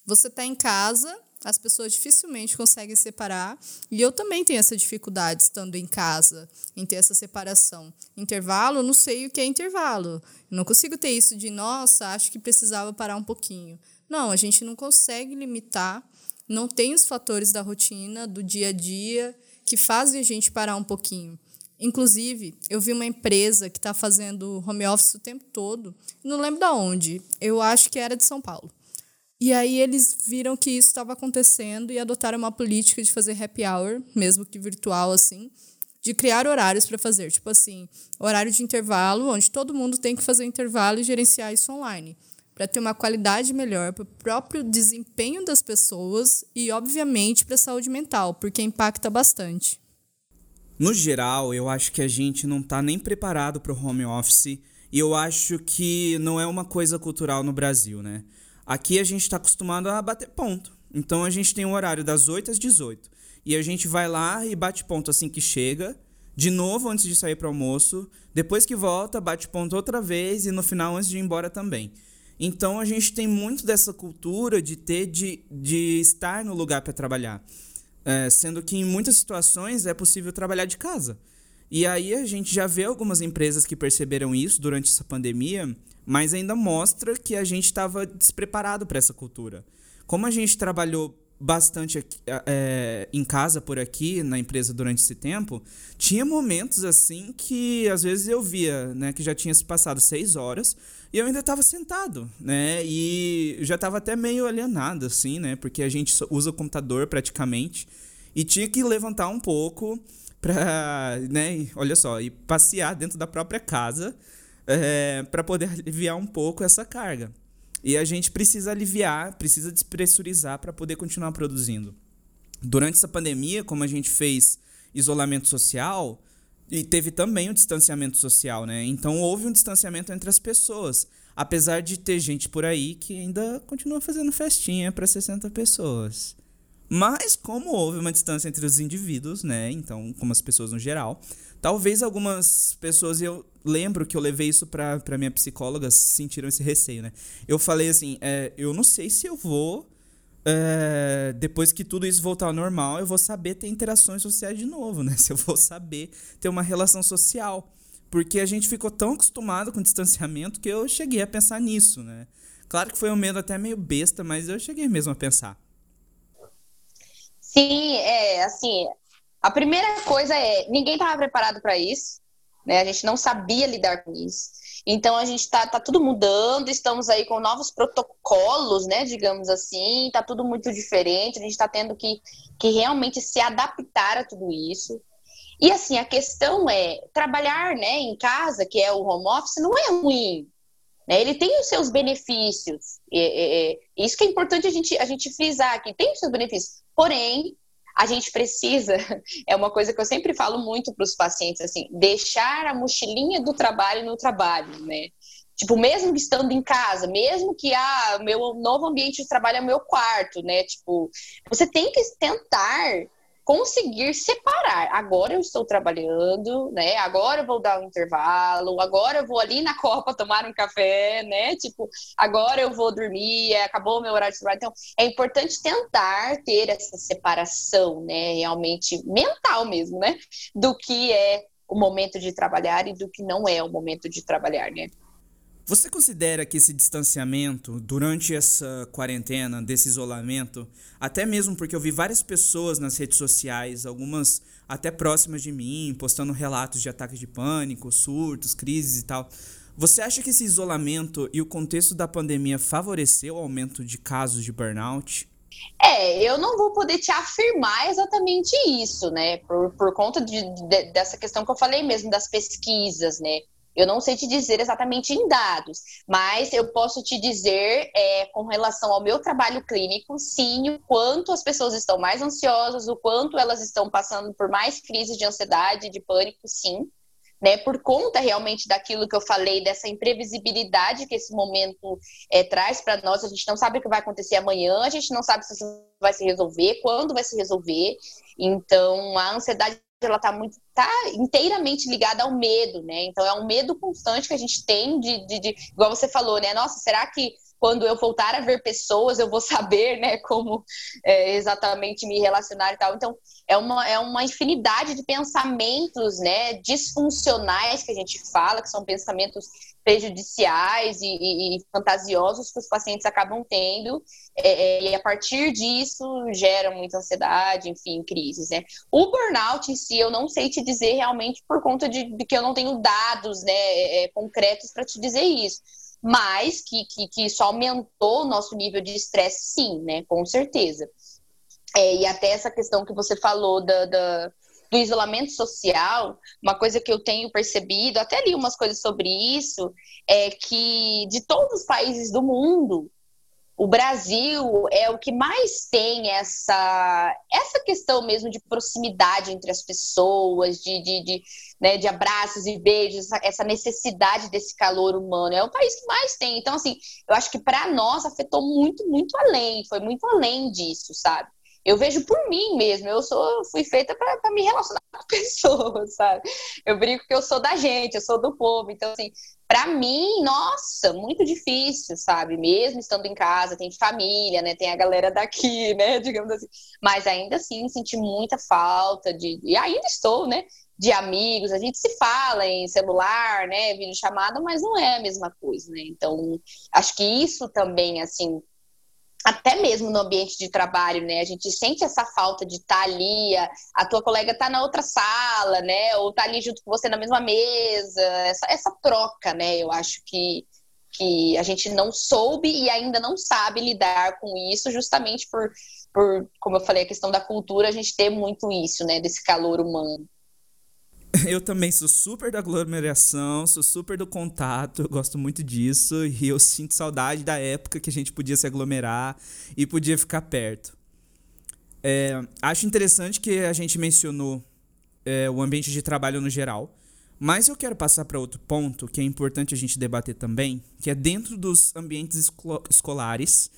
Você está em casa, as pessoas dificilmente conseguem separar, e eu também tenho essa dificuldade estando em casa, em ter essa separação. Intervalo, não sei o que é intervalo. Não consigo ter isso de, nossa, acho que precisava parar um pouquinho. Não, a gente não consegue limitar, não tem os fatores da rotina, do dia a dia, que fazem a gente parar um pouquinho. Inclusive, eu vi uma empresa que está fazendo home office o tempo todo, não lembro de onde, eu acho que era de São Paulo. E aí eles viram que isso estava acontecendo e adotaram uma política de fazer happy hour, mesmo que virtual assim, de criar horários para fazer, tipo assim, horário de intervalo, onde todo mundo tem que fazer intervalo e gerenciar isso online, para ter uma qualidade melhor para o próprio desempenho das pessoas e, obviamente, para a saúde mental, porque impacta bastante. No geral, eu acho que a gente não está nem preparado para o home office e eu acho que não é uma coisa cultural no Brasil, né? Aqui a gente está acostumado a bater ponto. Então a gente tem um horário das 8 às 18. E a gente vai lá e bate ponto assim que chega, de novo antes de sair para almoço, depois que volta, bate ponto outra vez e no final antes de ir embora também. Então a gente tem muito dessa cultura de ter de, de estar no lugar para trabalhar. É, sendo que em muitas situações é possível trabalhar de casa. E aí a gente já vê algumas empresas que perceberam isso durante essa pandemia mas ainda mostra que a gente estava despreparado para essa cultura. Como a gente trabalhou bastante aqui, é, em casa por aqui, na empresa durante esse tempo, tinha momentos assim que às vezes eu via, né, que já tinha se passado seis horas e eu ainda estava sentado, né, e já estava até meio alienado, assim, né, porque a gente usa o computador praticamente e tinha que levantar um pouco para, né, olha só, e passear dentro da própria casa é, para poder aliviar um pouco essa carga. E a gente precisa aliviar, precisa despressurizar para poder continuar produzindo. Durante essa pandemia, como a gente fez isolamento social, e teve também o distanciamento social, né? Então houve um distanciamento entre as pessoas. Apesar de ter gente por aí que ainda continua fazendo festinha para 60 pessoas. Mas como houve uma distância entre os indivíduos, né? Então, como as pessoas no geral, talvez algumas pessoas eu lembro que eu levei isso pra, minha psicóloga, sentiram esse receio, né? Eu falei assim, é, eu não sei se eu vou, é, depois que tudo isso voltar ao normal, eu vou saber ter interações sociais de novo, né? Se eu vou saber ter uma relação social. Porque a gente ficou tão acostumado com o distanciamento que eu cheguei a pensar nisso, né? Claro que foi um medo até meio besta, mas eu cheguei mesmo a pensar. Sim, é assim. A primeira coisa é ninguém estava preparado para isso né? A gente não sabia lidar com isso. Então a gente está tá tudo mudando, estamos aí com novos protocolos, né? Digamos assim, está tudo muito diferente, a gente está tendo que, que realmente se adaptar a tudo isso. E assim, a questão é trabalhar né, em casa, que é o home office, não é ruim. Né? Ele tem os seus benefícios. É, é, isso que é importante a gente, a gente frisar aqui, tem os seus benefícios. Porém, a gente precisa, é uma coisa que eu sempre falo muito para os pacientes, assim, deixar a mochilinha do trabalho no trabalho, né? Tipo, mesmo estando em casa, mesmo que ah, meu novo ambiente de trabalho é meu quarto, né? Tipo, você tem que tentar conseguir separar. Agora eu estou trabalhando, né? Agora eu vou dar um intervalo, agora eu vou ali na copa tomar um café, né? Tipo, agora eu vou dormir, é, acabou o meu horário de trabalho. Então, é importante tentar ter essa separação, né? Realmente mental mesmo, né? Do que é o momento de trabalhar e do que não é o momento de trabalhar, né? Você considera que esse distanciamento, durante essa quarentena, desse isolamento, até mesmo porque eu vi várias pessoas nas redes sociais, algumas até próximas de mim, postando relatos de ataques de pânico, surtos, crises e tal. Você acha que esse isolamento e o contexto da pandemia favoreceu o aumento de casos de burnout? É, eu não vou poder te afirmar exatamente isso, né? Por, por conta de, de, dessa questão que eu falei mesmo das pesquisas, né? Eu não sei te dizer exatamente em dados, mas eu posso te dizer, é, com relação ao meu trabalho clínico, sim, o quanto as pessoas estão mais ansiosas, o quanto elas estão passando por mais crises de ansiedade, de pânico, sim. Né, por conta realmente daquilo que eu falei, dessa imprevisibilidade que esse momento é, traz para nós, a gente não sabe o que vai acontecer amanhã, a gente não sabe se isso vai se resolver, quando vai se resolver. Então, a ansiedade ela está muito tá inteiramente ligada ao medo, né? Então é um medo constante que a gente tem de, de, de, igual você falou, né? Nossa, será que quando eu voltar a ver pessoas eu vou saber, né, como é, exatamente me relacionar e tal. Então é uma, é uma infinidade de pensamentos, né, disfuncionais que a gente fala, que são pensamentos prejudiciais e, e, e fantasiosos que os pacientes acabam tendo, é, é, e a partir disso gera muita ansiedade, enfim, crises, né? O burnout em si, eu não sei te dizer realmente por conta de, de que eu não tenho dados, né, é, é concretos para te dizer isso, mas que, que, que isso aumentou o nosso nível de estresse, sim, né, com certeza. É, e até essa questão que você falou da, da do isolamento social, uma coisa que eu tenho percebido, até li umas coisas sobre isso, é que de todos os países do mundo, o Brasil é o que mais tem essa, essa questão mesmo de proximidade entre as pessoas, de, de, de, né, de abraços e beijos, essa necessidade desse calor humano. É o país que mais tem. Então, assim, eu acho que para nós afetou muito, muito além, foi muito além disso, sabe? Eu vejo por mim mesmo. Eu sou, fui feita para me relacionar com pessoas, sabe? Eu brinco que eu sou da gente, eu sou do povo. Então, assim, para mim, nossa, muito difícil, sabe? Mesmo estando em casa, tem família, né? Tem a galera daqui, né? Digamos assim. Mas ainda assim, senti muita falta de. E ainda estou, né? De amigos, a gente se fala em celular, né? Vídeo chamada, mas não é a mesma coisa, né? Então, acho que isso também, assim, até mesmo no ambiente de trabalho, né? A gente sente essa falta de estar tá ali, a, a tua colega tá na outra sala, né? Ou tá ali junto com você na mesma mesa, essa, essa troca, né? Eu acho que, que a gente não soube e ainda não sabe lidar com isso, justamente por, por, como eu falei, a questão da cultura, a gente ter muito isso, né? Desse calor humano. Eu também sou super da aglomeração, sou super do contato, eu gosto muito disso e eu sinto saudade da época que a gente podia se aglomerar e podia ficar perto. É, acho interessante que a gente mencionou é, o ambiente de trabalho no geral, mas eu quero passar para outro ponto que é importante a gente debater também, que é dentro dos ambientes esco escolares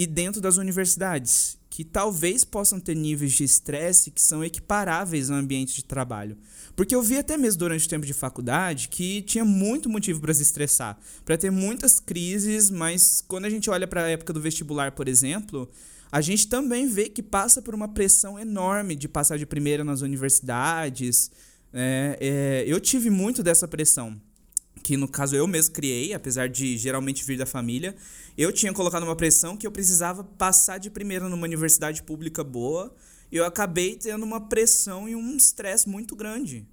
e dentro das universidades, que talvez possam ter níveis de estresse que são equiparáveis ao ambiente de trabalho. Porque eu vi até mesmo durante o tempo de faculdade que tinha muito motivo para se estressar, para ter muitas crises, mas quando a gente olha para a época do vestibular, por exemplo, a gente também vê que passa por uma pressão enorme de passar de primeira nas universidades. É, é, eu tive muito dessa pressão que no caso eu mesmo criei, apesar de geralmente vir da família, eu tinha colocado uma pressão que eu precisava passar de primeira numa universidade pública boa, e eu acabei tendo uma pressão e um estresse muito grande.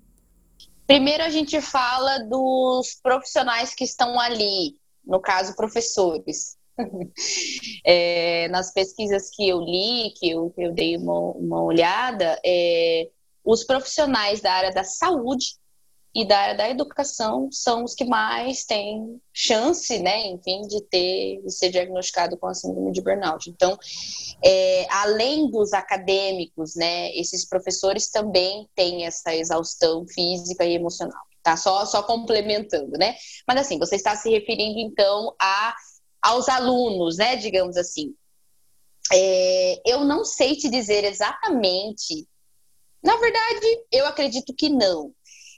Primeiro a gente fala dos profissionais que estão ali, no caso professores. é, nas pesquisas que eu li, que eu, que eu dei uma, uma olhada, é, os profissionais da área da saúde e da área da educação são os que mais têm chance, né, enfim, de ter de ser diagnosticado com a síndrome de burnout. Então, é, além dos acadêmicos, né, esses professores também têm essa exaustão física e emocional. Tá só só complementando, né? Mas assim, você está se referindo então a aos alunos, né, digamos assim. É, eu não sei te dizer exatamente. Na verdade, eu acredito que não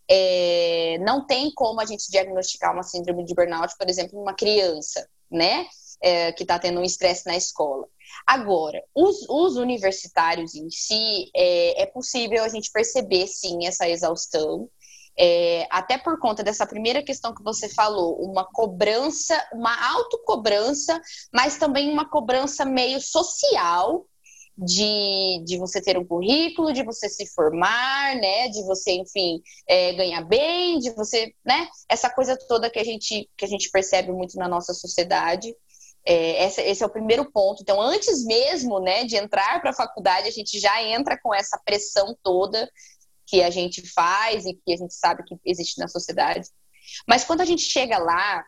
é, não tem como a gente diagnosticar uma síndrome de burnout, por exemplo, numa criança, né? É, que está tendo um estresse na escola. Agora, os, os universitários em si, é, é, possível a gente perceber, sim, essa exaustão. é, até por conta dessa primeira questão que você falou, uma cobrança, uma autocobrança, mas também uma cobrança meio social de, de você ter um currículo, de você se formar, né, de você, enfim, é, ganhar bem, de você, né, essa coisa toda que a gente, que a gente percebe muito na nossa sociedade. É, esse, é o primeiro ponto. Então, antes mesmo né, de entrar para a faculdade, a gente já entra com essa pressão toda que a gente faz e que a gente sabe que existe na sociedade. Mas quando a gente chega lá,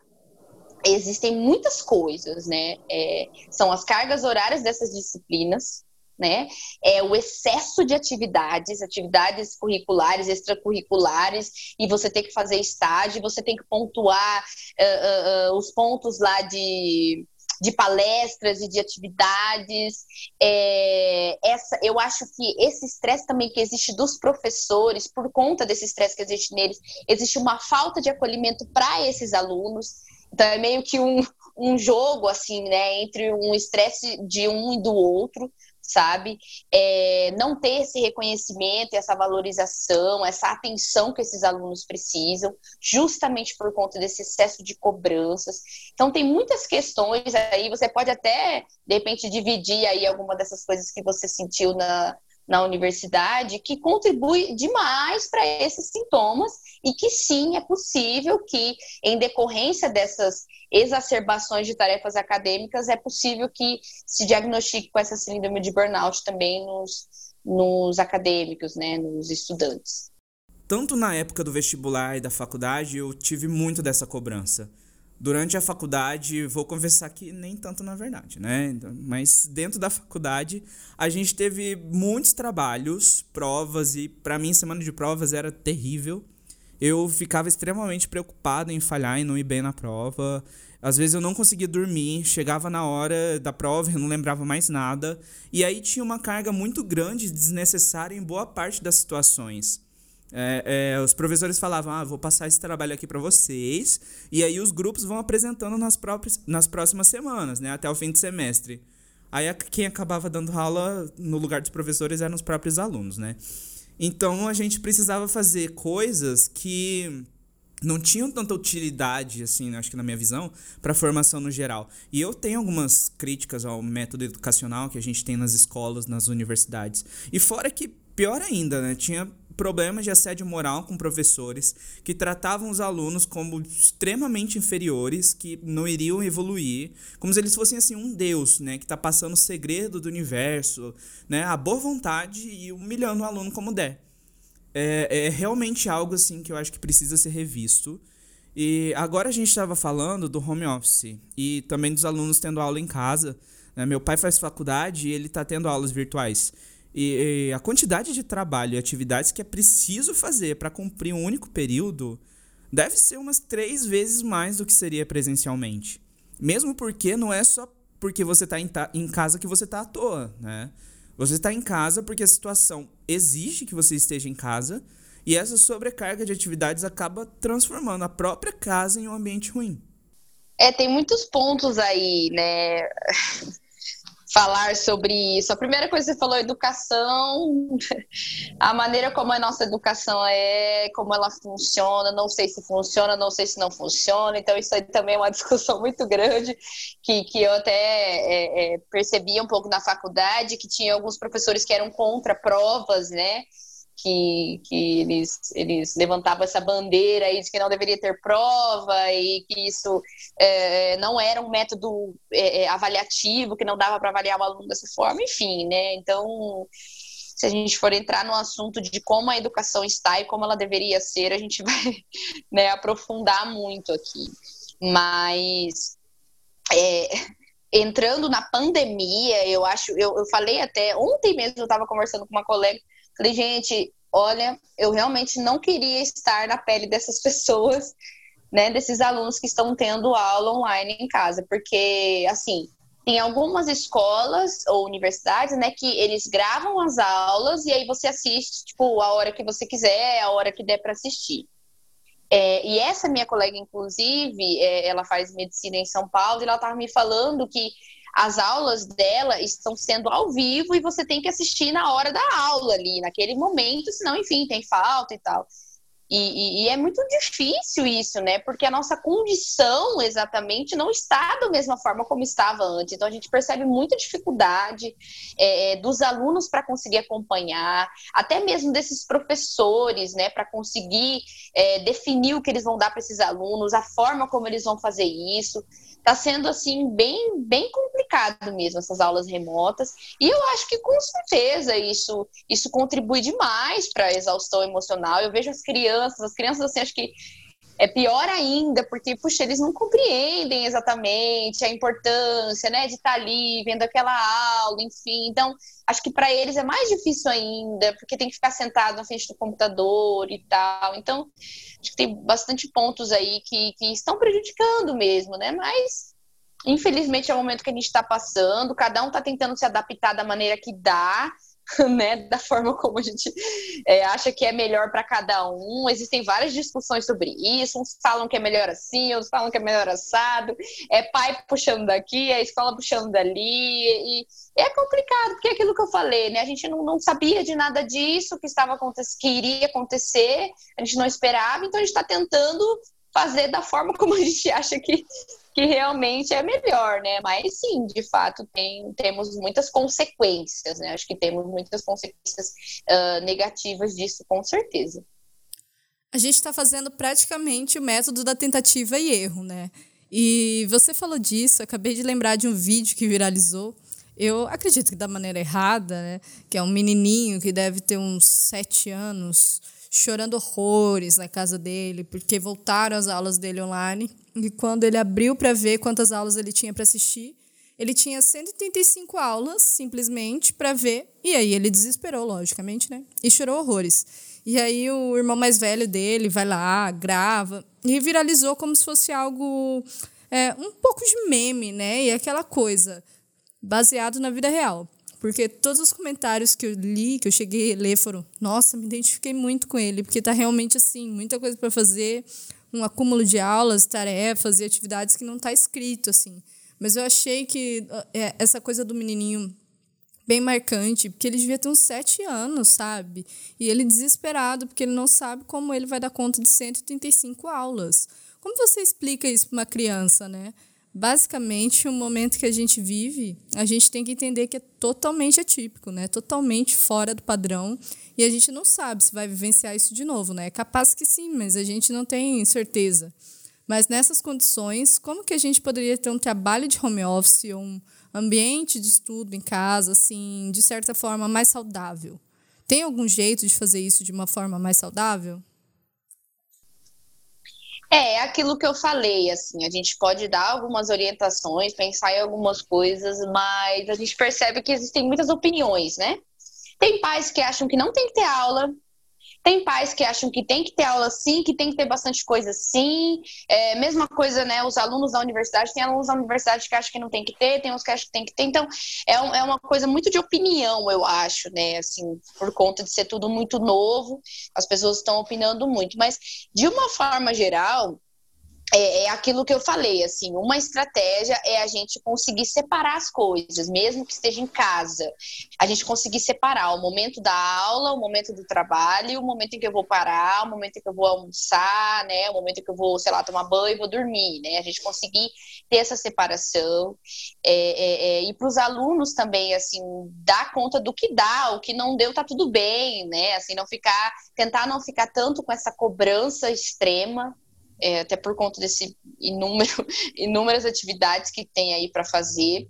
existem muitas coisas, né? É, são as cargas horárias dessas disciplinas, né? É o excesso de atividades, atividades curriculares, extracurriculares, e você tem que fazer estágio, você tem que pontuar uh, uh, uh, os pontos lá de de palestras e de atividades. É, essa, eu acho que esse estresse também que existe dos professores, por conta desse estresse que existe neles, existe uma falta de acolhimento para esses alunos. Então é meio que um, um jogo assim, né, entre um estresse de um e do outro sabe? É, não ter esse reconhecimento, essa valorização, essa atenção que esses alunos precisam, justamente por conta desse excesso de cobranças. Então, tem muitas questões aí, você pode até, de repente, dividir aí alguma dessas coisas que você sentiu na, na universidade que contribui demais para esses sintomas e que sim é possível que, em decorrência dessas exacerbações de tarefas acadêmicas, é possível que se diagnostique com essa síndrome de burnout também nos, nos acadêmicos, né, nos estudantes. Tanto na época do vestibular e da faculdade, eu tive muito dessa cobrança. Durante a faculdade, vou confessar que nem tanto na verdade, né? Mas dentro da faculdade, a gente teve muitos trabalhos, provas, e para mim, semana de provas era terrível eu ficava extremamente preocupado em falhar e não ir bem na prova. Às vezes eu não conseguia dormir, chegava na hora da prova, eu não lembrava mais nada. E aí tinha uma carga muito grande, desnecessária em boa parte das situações. É, é, os professores falavam, ah, vou passar esse trabalho aqui para vocês, e aí os grupos vão apresentando nas, próprias, nas próximas semanas, né, até o fim do semestre. Aí quem acabava dando aula no lugar dos professores eram os próprios alunos, né? Então a gente precisava fazer coisas que não tinham tanta utilidade, assim, né, acho que na minha visão, para a formação no geral. E eu tenho algumas críticas ao método educacional que a gente tem nas escolas, nas universidades. E fora que, pior ainda, né, tinha problemas de assédio moral com professores que tratavam os alunos como extremamente inferiores, que não iriam evoluir, como se eles fossem assim um deus, né, que está passando o segredo do universo, né, a boa vontade e humilhando o aluno como der. É, é realmente algo assim que eu acho que precisa ser revisto. E agora a gente estava falando do home office e também dos alunos tendo aula em casa. Né? Meu pai faz faculdade e ele está tendo aulas virtuais. E, e a quantidade de trabalho e atividades que é preciso fazer para cumprir um único período deve ser umas três vezes mais do que seria presencialmente. Mesmo porque não é só porque você está em, em, casa que você está à toa, né? Você está em casa porque a situação exige que você esteja em casa e essa sobrecarga de atividades acaba transformando a própria casa em um ambiente ruim. É, tem muitos pontos aí, né? Falar sobre isso. A primeira coisa que você falou, educação, a maneira como a nossa educação é, como ela funciona, não sei se funciona, não sei se não funciona, então isso aí também é uma discussão muito grande, que, que eu até é, é, percebia um pouco na faculdade, que tinha alguns professores que eram contra provas, né, que, que eles, eles levantavam essa bandeira aí de que não deveria ter prova e que isso é, não era um método é, é avaliativo, que não dava para avaliar o aluno dessa forma, enfim, né? Então, se a gente for entrar no assunto de como a educação está e como ela deveria ser, a gente vai né, aprofundar muito aqui. Mas é, entrando na pandemia, eu acho, eu, eu falei até ontem mesmo, eu estava conversando com uma colega Falei, gente, olha, eu realmente não queria estar na pele dessas pessoas, né, desses alunos que estão tendo aula online em casa, porque, assim, tem algumas escolas ou universidades, né, que eles gravam as aulas e aí você assiste, tipo, a hora que você quiser, a hora que der para assistir. É, e essa minha colega, inclusive, é, ela faz medicina em São Paulo e ela estava me falando que as aulas dela estão sendo ao vivo e você tem que assistir na hora da aula ali, naquele momento, senão, enfim, tem falta e tal. E, e, e, é muito difícil isso, né? Porque a nossa condição exatamente não está da mesma forma como estava antes. Então a gente percebe muita dificuldade é, é dos alunos para conseguir acompanhar, até mesmo desses professores, né? Para conseguir é, definir o que eles vão dar para esses alunos, a forma como eles vão fazer isso está sendo assim bem bem complicado mesmo essas aulas remotas e eu acho que com certeza isso isso contribui demais para a exaustão emocional eu vejo as crianças as crianças assim acho que é pior ainda, porque, puxa, eles não compreendem exatamente a importância, né, de estar tá ali vendo aquela aula, enfim. Então, acho que para eles é mais difícil ainda, porque tem que ficar sentado na frente do computador e tal. Então, acho que tem bastante pontos aí que, que estão prejudicando mesmo, né, mas. Infelizmente é o momento que a gente está passando, cada um está tentando se adaptar da maneira que dá, né, da forma como a gente é, acha que é melhor para cada um. Existem várias discussões sobre isso. Uns falam que é melhor assim, outros falam que é melhor assado. É pai puxando daqui, é escola puxando dali. E, é complicado, porque é aquilo que eu falei, né? A gente não, não sabia de nada disso que estava que iria acontecer, a gente não esperava, então a gente está tentando fazer da forma como a gente acha que, que realmente é melhor, né? Mas sim, de fato, tem, temos muitas consequências, né? Acho que temos muitas consequências uh, negativas disso, com certeza. A gente está fazendo praticamente o método da tentativa e erro, né? E você falou disso, acabei de lembrar de um vídeo que viralizou. Eu acredito que da maneira errada, né? Que é um menininho que deve ter uns sete anos, chorando horrores na casa dele, porque voltaram as aulas dele online. E quando ele abriu para ver quantas aulas ele tinha para assistir, ele tinha 135 aulas, simplesmente, para ver. E aí ele desesperou, logicamente, né? E chorou horrores. E aí o irmão mais velho dele vai lá, grava, e viralizou como se fosse algo. É, um pouco de meme, né? E aquela coisa, baseado na vida real. Porque todos os comentários que eu li, que eu cheguei a ler, foram: nossa, me identifiquei muito com ele, porque tá realmente assim, muita coisa para fazer, um acúmulo de aulas, tarefas e atividades que não está escrito assim. Mas eu achei que é, essa coisa do menininho bem marcante, porque ele devia ter uns sete anos, sabe? E ele desesperado, porque ele não sabe como ele vai dar conta de 135 aulas. Como você explica isso para uma criança, né? Basicamente o momento que a gente vive, a gente tem que entender que é totalmente atípico, né? Totalmente fora do padrão e a gente não sabe se vai vivenciar isso de novo, né? É capaz que sim, mas a gente não tem certeza. Mas nessas condições, como que a gente poderia ter um trabalho de home office, um ambiente de estudo em casa, assim, de certa forma mais saudável? Tem algum jeito de fazer isso de uma forma mais saudável? É, é aquilo que eu falei, assim, a gente pode dar algumas orientações, pensar em algumas coisas, mas a gente percebe que existem muitas opiniões, né? Tem pais que acham que não tem que ter aula, tem pais que acham que tem que ter aula sim, que tem que ter bastante coisa sim. É, mesma coisa, né? Os alunos da universidade, tem alunos da universidade que acham que não tem que ter, tem uns que acham que tem que ter. Então, é, um, é uma coisa muito de opinião, eu acho, né? Assim, por conta de ser tudo muito novo, as pessoas estão opinando muito. Mas, de uma forma geral, é, é, aquilo que eu falei, assim, uma estratégia é a gente conseguir separar as coisas, mesmo que esteja em casa. A gente conseguir separar o momento da aula, o momento do trabalho, o momento em que eu vou parar, o momento em que eu vou almoçar, né? O momento em que eu vou, sei lá, tomar banho e vou dormir, né? A gente conseguir ter essa separação. É, é, é e para os alunos também, assim, dar conta do que dá, o que não deu, tá tudo bem, né? Assim, não ficar, tentar não ficar tanto com essa cobrança extrema é, até por conta desse inúmero, inúmeras atividades que tem aí para fazer.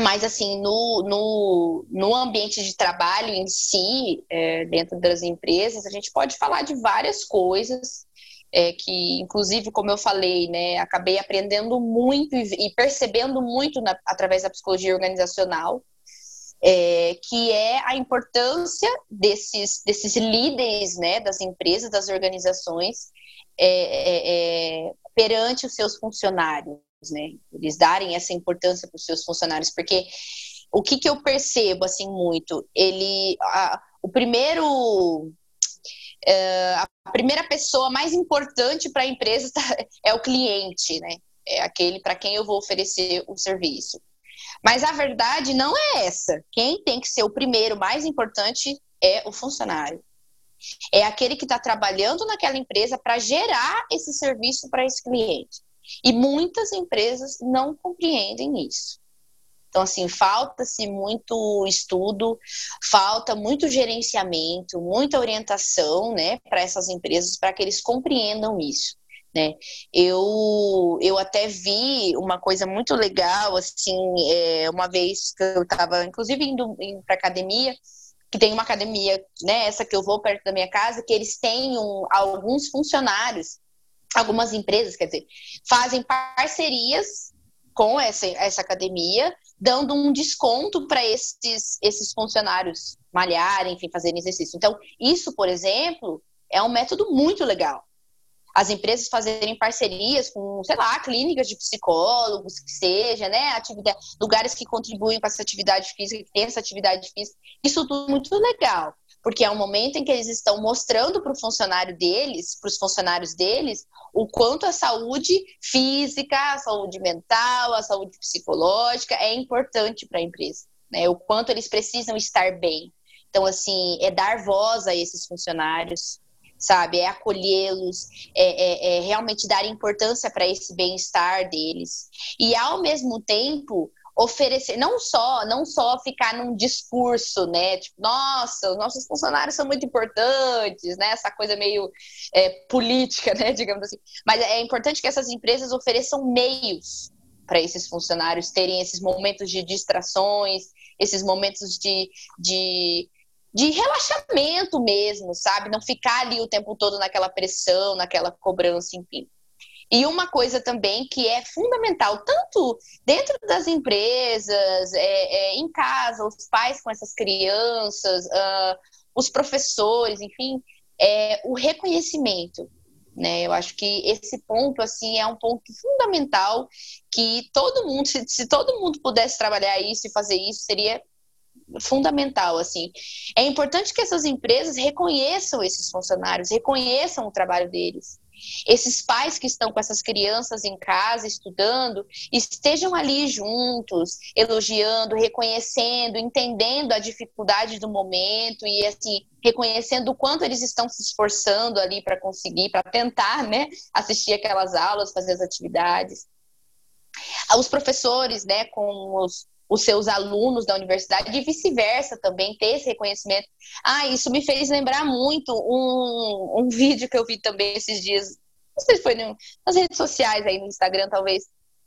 Mas, assim, no, no, no ambiente de trabalho em si, é, dentro das empresas, a gente pode falar de várias coisas. É, que, inclusive, como eu falei, né, acabei aprendendo muito e, percebendo muito na, através da psicologia organizacional, é, que é a importância desses, desses líderes né, das empresas, das organizações, é, é, é, perante os seus funcionários, né? Eles darem essa importância para os seus funcionários, porque o que, que eu percebo assim muito, ele, a, o primeiro é, a primeira pessoa mais importante para a empresa tá, é o cliente, né? É aquele para quem eu vou oferecer o serviço. Mas a verdade não é essa. Quem tem que ser o primeiro, mais importante, é o funcionário. É aquele que está trabalhando naquela empresa para gerar esse serviço para esse cliente. E muitas empresas não compreendem isso. Então, assim, falta-se muito estudo, falta muito gerenciamento, muita orientação, né, para essas empresas, para que eles compreendam isso. Né? Eu, eu até vi uma coisa muito legal, assim, é, uma vez que eu estava, inclusive, indo, indo para academia, que tem uma academia, né, essa que eu vou perto da minha casa, que eles têm um, alguns funcionários, algumas empresas, quer dizer, fazem parcerias com essa, essa academia, dando um desconto para esses, esses funcionários malharem, enfim, fazerem exercício. Então, isso, por exemplo, é um método muito legal as empresas fazerem parcerias com, sei lá, clínicas de psicólogos, que seja, né, atividade, lugares que contribuem com essa atividade física, que tem essa atividade física, isso tudo muito legal, porque é um momento em que eles estão mostrando para o funcionário deles, para os funcionários deles, o quanto a saúde física, a saúde mental, a saúde psicológica é importante para a empresa, né, o quanto eles precisam estar bem. Então, assim, é dar voz a esses funcionários, sabe? É acolhê-los, é, é, é, realmente dar importância para esse bem-estar deles. E ao mesmo tempo oferecer, não só, não só ficar num discurso, né? Tipo, nossa, os nossos funcionários são muito importantes, né? Essa coisa meio é, política, né? Digamos assim. Mas é importante que essas empresas ofereçam meios para esses funcionários terem esses momentos de distrações, esses momentos de, de de relaxamento mesmo, sabe? Não ficar ali o tempo todo naquela pressão, naquela cobrança, enfim. E uma coisa também que é fundamental, tanto dentro das empresas, é, é, em casa, os pais com essas crianças, uh, os professores, enfim, é o reconhecimento. Né? Eu acho que esse ponto assim é um ponto fundamental que todo mundo, se, se todo mundo pudesse trabalhar isso e fazer isso, seria fundamental, assim. É importante que essas empresas reconheçam esses funcionários, reconheçam o trabalho deles. Esses pais que estão com essas crianças em casa estudando, estejam ali juntos, elogiando, reconhecendo, entendendo a dificuldade do momento e assim, reconhecendo o quanto eles estão se esforçando ali para conseguir, para tentar, né, assistir aquelas aulas, fazer as atividades os professores, né, com os, os seus alunos da universidade e vice-versa também, ter esse reconhecimento. Ah, isso me fez lembrar muito um, um vídeo que eu vi também esses dias, não sei se foi no, nas redes sociais aí no Instagram, talvez,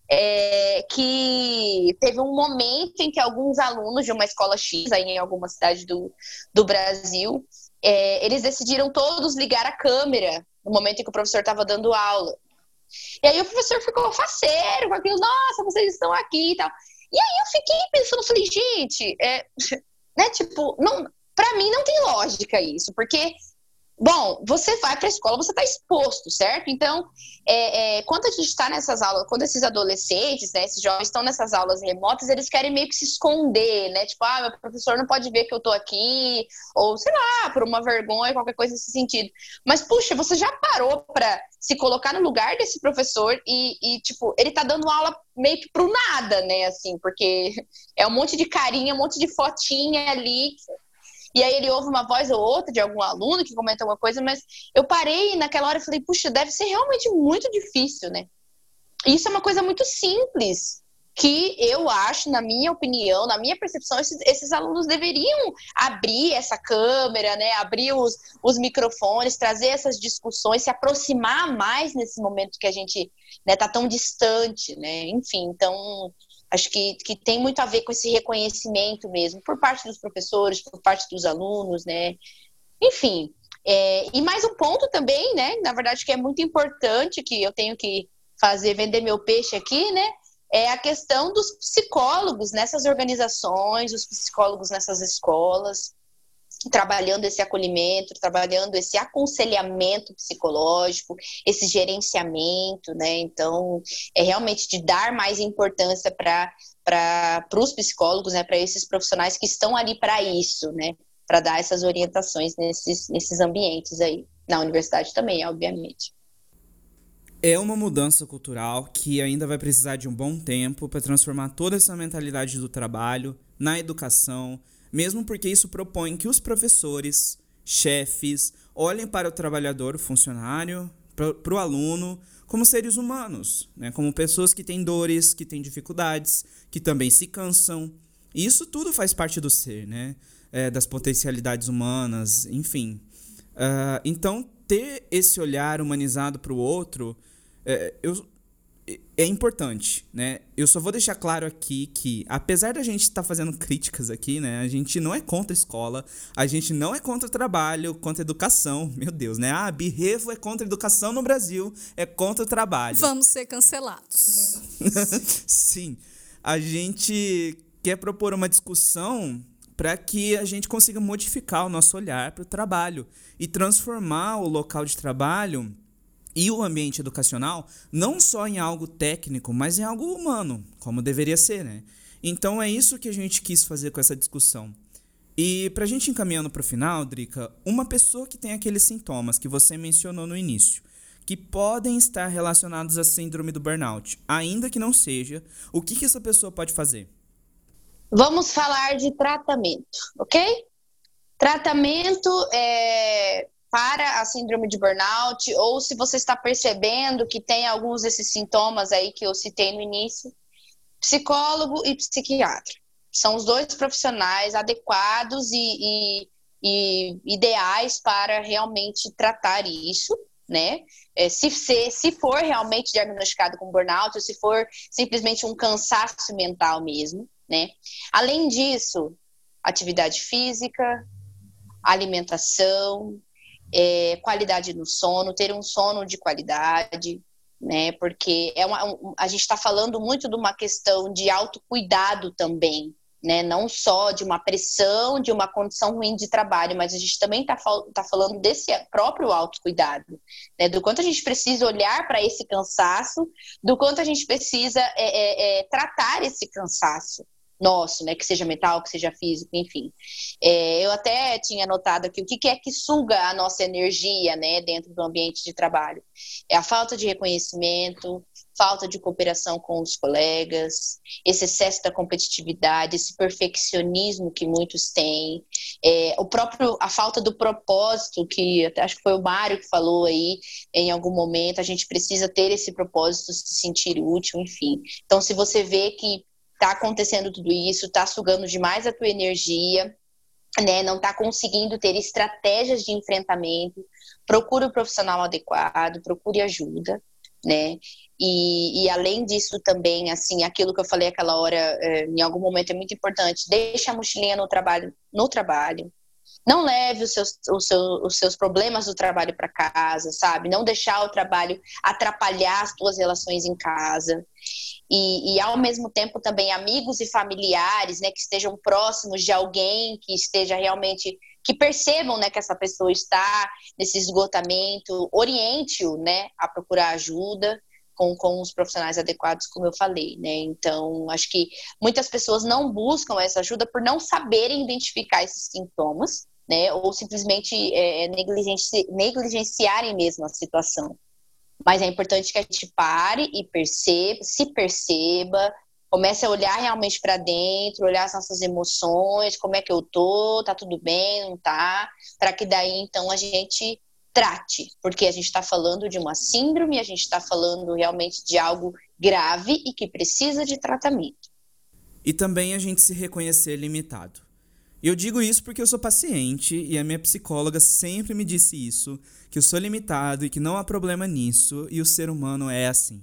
é, que teve um momento em que alguns alunos de uma escola X, aí em alguma cidade do, do Brasil, é, eles decidiram todos ligar a câmera no momento em que o professor estava dando aula. E aí o professor ficou faceiro com aquilo, nossa, vocês estão aqui e tal. E aí eu fiquei pensando, falei, gente, é, né, tipo, não, para mim não tem lógica isso, porque Bom, você vai para a escola, você está exposto, certo? Então, é, é, quando a gente está nessas aulas, quando esses adolescentes, né, esses jovens estão nessas aulas remotas, eles querem meio que se esconder, né? Tipo, ah, meu professor não pode ver que eu estou aqui, ou sei lá, por uma vergonha, qualquer coisa nesse sentido. Mas, puxa, você já parou para se colocar no lugar desse professor e, e, tipo, ele está dando aula meio que pro nada, né? Assim, porque é um monte de carinha, um monte de fotinha ali e aí ele ouve uma voz ou outra de algum aluno que comenta alguma coisa, mas eu parei naquela hora e falei, puxa, deve ser realmente muito difícil, né? Isso é uma coisa muito simples, que eu acho, na minha opinião, na minha percepção, esses, esses, alunos deveriam abrir essa câmera, né, abrir os, os microfones, trazer essas discussões, se aproximar mais nesse momento que a gente né, tá tão distante, né? Enfim, então Acho que, que tem muito a ver com esse reconhecimento mesmo, por parte dos professores, por parte dos alunos, né? Enfim, é, e mais um ponto também, né? Na verdade, que é muito importante, que eu tenho que fazer, vender meu peixe aqui, né? É a questão dos psicólogos nessas organizações, os psicólogos nessas escolas trabalhando esse acolhimento, trabalhando esse aconselhamento psicológico, esse gerenciamento, né? Então, é realmente de dar mais importância para para os psicólogos, né, para esses profissionais que estão ali para isso, né, para dar essas orientações nesses, nesses ambientes aí, na universidade também, obviamente. É uma mudança cultural que ainda vai precisar de um bom tempo para transformar toda essa mentalidade do trabalho na educação, mesmo porque isso propõe que os professores, chefes olhem para o trabalhador, o funcionário, para o aluno, como seres humanos, né? como pessoas que têm dores, que têm dificuldades, que também se cansam. E isso tudo faz parte do ser, né? É, das potencialidades humanas, enfim. Uh, então, ter esse olhar humanizado para o outro, é, eu, é importante, né? Eu só vou deixar claro aqui que, apesar da gente estar tá fazendo críticas aqui, né? A gente não é contra a escola, a gente não é contra o trabalho, contra a educação. Meu Deus, né? Ah, Birrevo é contra a educação no Brasil, é contra o trabalho. Vamos ser cancelados. Sim. A gente quer propor uma discussão para que a gente consiga modificar o nosso olhar para o trabalho e transformar o local de trabalho e o ambiente educacional não só em algo técnico, mas em algo humano, como deveria ser, né? Então é isso que a gente quis fazer com essa discussão. E para a gente encaminhando para o final, Drica, uma pessoa que tem aqueles sintomas que você mencionou no início, que podem estar relacionados à síndrome do burnout, ainda que não seja, o que, que essa pessoa pode fazer? Vamos falar de tratamento, ok? Tratamento é, para a síndrome de burnout, ou se você está percebendo que tem alguns desses sintomas aí que eu citei no início, psicólogo e psiquiatra. São os dois profissionais adequados e, e, e ideais para realmente tratar isso, né? É, se, se, se for realmente diagnosticado com burnout, ou se for simplesmente um cansaço mental mesmo, né? Além disso, atividade física, alimentação, é, qualidade no sono, ter um sono de qualidade, né? Porque é uma, um, a gente está falando muito de uma questão de autocuidado também, né? Não só de uma pressão, de uma condição ruim de trabalho, mas a gente também está tá falando desse próprio autocuidado, né? Do quanto a gente precisa olhar para esse cansaço, do quanto a gente precisa é, é, é, tratar esse cansaço, nosso, né? Que seja mental, que seja físico, enfim. É, eu até tinha notado aqui o que, que é que suga a nossa energia, né? Dentro do ambiente de trabalho. É a falta de reconhecimento, falta de cooperação com os colegas, esse excesso da competitividade, esse perfeccionismo que muitos têm, é, o próprio a falta do propósito que acho que foi o Mário que falou aí em algum momento a gente precisa ter esse propósito, se sentir útil, enfim. Então se você vê que tá acontecendo tudo isso, tá sugando demais a tua energia, né? Não tá conseguindo ter estratégias de enfrentamento. Procure o um profissional adequado, procure ajuda, né? E, e, além disso também, assim, aquilo que eu falei aquela hora, é, em algum momento é muito importante, deixa a mochilinha no trabalho, no trabalho, não leve os seus, os seus, os seus problemas do trabalho para casa, sabe? Não deixar o trabalho atrapalhar as tuas relações em casa. E, e, ao mesmo tempo também amigos e familiares, né, que estejam próximos de alguém que esteja realmente que percebam, né, que essa pessoa está nesse esgotamento, oriente-o, né, a procurar ajuda com, com os profissionais adequados, como eu falei, né? Então, acho que muitas pessoas não buscam essa ajuda por não saberem identificar esses sintomas, né? Ou simplesmente é, negligenci negligenciarem mesmo a situação. Mas é importante que a gente pare e perceba, se perceba, comece a olhar realmente para dentro, olhar as nossas emoções, como é que eu tô, tá tudo bem, não tá, para que daí então a gente trate, porque a gente está falando de uma síndrome, a gente está falando realmente de algo grave e que precisa de tratamento. E também a gente se reconhecer limitado. Eu digo isso porque eu sou paciente e a minha psicóloga sempre me disse isso, que eu sou limitado e que não há problema nisso, e o ser humano é assim.